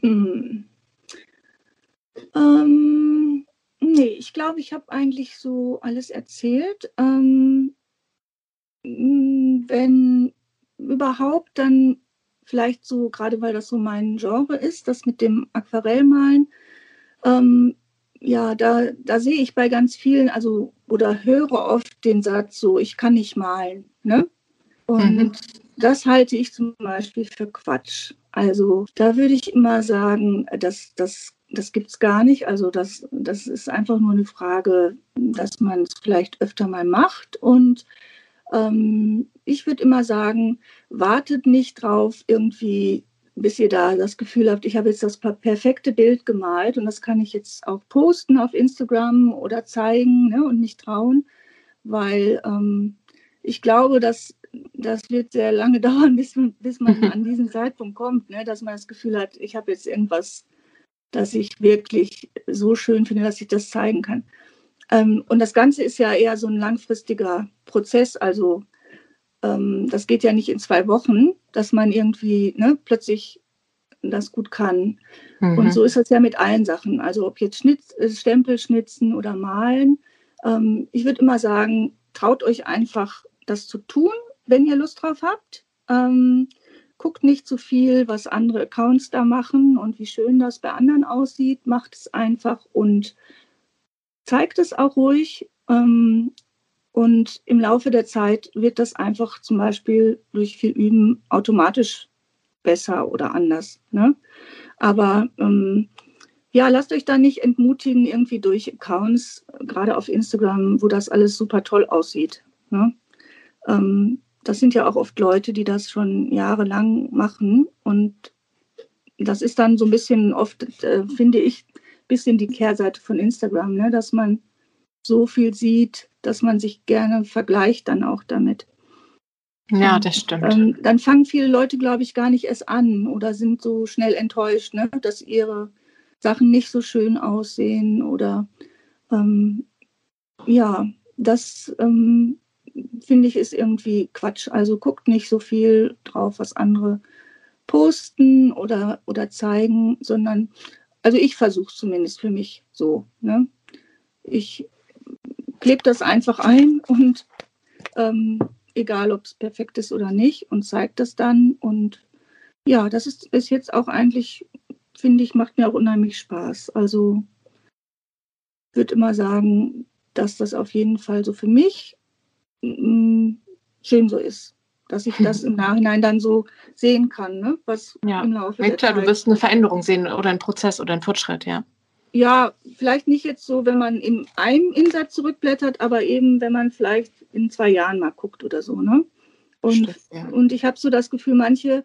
Hm. Ähm, Nee, ich glaube, ich habe eigentlich so alles erzählt. Ähm, wenn überhaupt, dann vielleicht so, gerade weil das so mein Genre ist, das mit dem Aquarellmalen. Ähm, ja, da, da sehe ich bei ganz vielen, also oder höre oft den Satz so, ich kann nicht malen. Ne? Und mhm. das halte ich zum Beispiel für Quatsch. Also da würde ich immer sagen, dass das das gibt es gar nicht. Also das, das ist einfach nur eine Frage, dass man es vielleicht öfter mal macht. Und ähm, ich würde immer sagen, wartet nicht drauf, irgendwie, bis ihr da das Gefühl habt, ich habe jetzt das perfekte Bild gemalt und das kann ich jetzt auch posten auf Instagram oder zeigen ne, und nicht trauen, weil ähm, ich glaube, dass das wird sehr lange dauern, bis, bis man an diesen Zeitpunkt kommt, ne, dass man das Gefühl hat, ich habe jetzt irgendwas das ich wirklich so schön finde, dass ich das zeigen kann. Ähm, und das Ganze ist ja eher so ein langfristiger Prozess. Also ähm, das geht ja nicht in zwei Wochen, dass man irgendwie ne, plötzlich das gut kann. Mhm. Und so ist das ja mit allen Sachen. Also ob jetzt Schnitz, äh, Stempel schnitzen oder malen. Ähm, ich würde immer sagen, traut euch einfach, das zu tun, wenn ihr Lust drauf habt. Guckt nicht zu viel, was andere Accounts da machen und wie schön das bei anderen aussieht. Macht es einfach und zeigt es auch ruhig. Ähm, und im Laufe der Zeit wird das einfach zum Beispiel durch viel Üben automatisch besser oder anders. Ne? Aber ähm, ja, lasst euch da nicht entmutigen, irgendwie durch Accounts, gerade auf Instagram, wo das alles super toll aussieht. Ne? Ähm, das sind ja auch oft Leute, die das schon jahrelang machen. Und das ist dann so ein bisschen oft, äh, finde ich, bisschen die Kehrseite von Instagram, ne? dass man so viel sieht, dass man sich gerne vergleicht dann auch damit. Ja, das stimmt. Ähm, dann fangen viele Leute, glaube ich, gar nicht erst an oder sind so schnell enttäuscht, ne? dass ihre Sachen nicht so schön aussehen oder ähm, ja, das ähm, finde ich, ist irgendwie Quatsch. Also guckt nicht so viel drauf, was andere posten oder, oder zeigen, sondern, also ich versuche es zumindest für mich so. Ne? Ich klebe das einfach ein und ähm, egal, ob es perfekt ist oder nicht und zeige das dann. Und ja, das ist, ist jetzt auch eigentlich, finde ich, macht mir auch unheimlich Spaß. Also würde immer sagen, dass das auf jeden Fall so für mich schön so ist. Dass ich das im Nachhinein dann so sehen kann, ne? was ja. im Laufe ja, der klar, Zeit. du wirst eine Veränderung sehen oder einen Prozess oder einen Fortschritt, ja. ja, vielleicht nicht jetzt so, wenn man in einem Insatz zurückblättert, aber eben, wenn man vielleicht in zwei Jahren mal guckt oder so. Ne? Und, Stimmt, ja. und ich habe so das Gefühl, manche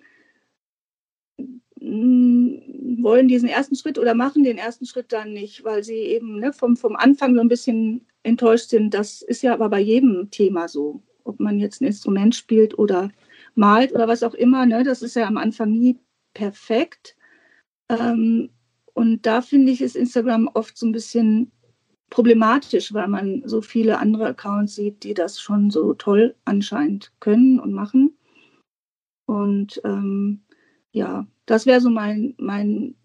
mm, wollen diesen ersten Schritt oder machen den ersten Schritt dann nicht, weil sie eben ne, vom, vom Anfang so ein bisschen enttäuscht sind. Das ist ja aber bei jedem Thema so. Ob man jetzt ein Instrument spielt oder malt oder was auch immer, ne, das ist ja am Anfang nie perfekt. Ähm, und da finde ich, ist Instagram oft so ein bisschen problematisch, weil man so viele andere Accounts sieht, die das schon so toll anscheinend können und machen. Und ähm, ja, das wäre so mein, mein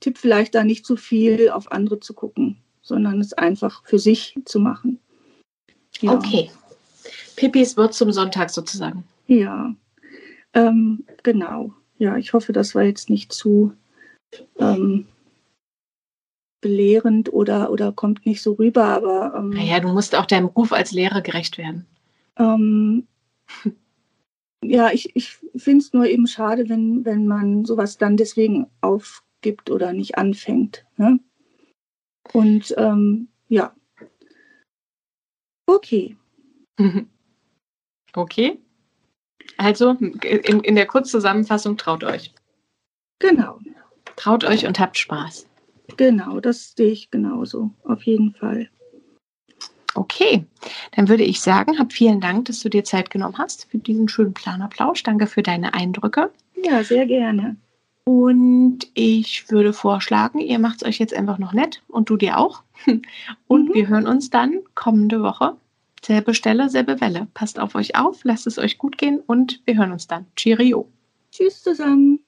Tipp, vielleicht da nicht zu viel auf andere zu gucken, sondern es einfach für sich zu machen. Ja. Okay. Pippis wird zum Sonntag sozusagen. Ja, ähm, genau. Ja, ich hoffe, das war jetzt nicht zu ähm, belehrend oder, oder kommt nicht so rüber, aber. Ähm, naja, du musst auch deinem Ruf als Lehrer gerecht werden. Ähm, ja, ich, ich finde es nur eben schade, wenn, wenn man sowas dann deswegen aufgibt oder nicht anfängt. Ne? Und ähm, ja. Okay. Okay. Also in, in der Kurzzusammenfassung traut euch. Genau. Traut euch und habt Spaß. Genau, das sehe ich genauso, auf jeden Fall. Okay, dann würde ich sagen, hab vielen Dank, dass du dir Zeit genommen hast für diesen schönen Planapplausch. Danke für deine Eindrücke. Ja, sehr gerne. Und ich würde vorschlagen, ihr macht es euch jetzt einfach noch nett und du dir auch. Und mhm. wir hören uns dann kommende Woche. Selbe Stelle, selbe Welle. Passt auf euch auf, lasst es euch gut gehen und wir hören uns dann. Cheerio. Tschüss zusammen.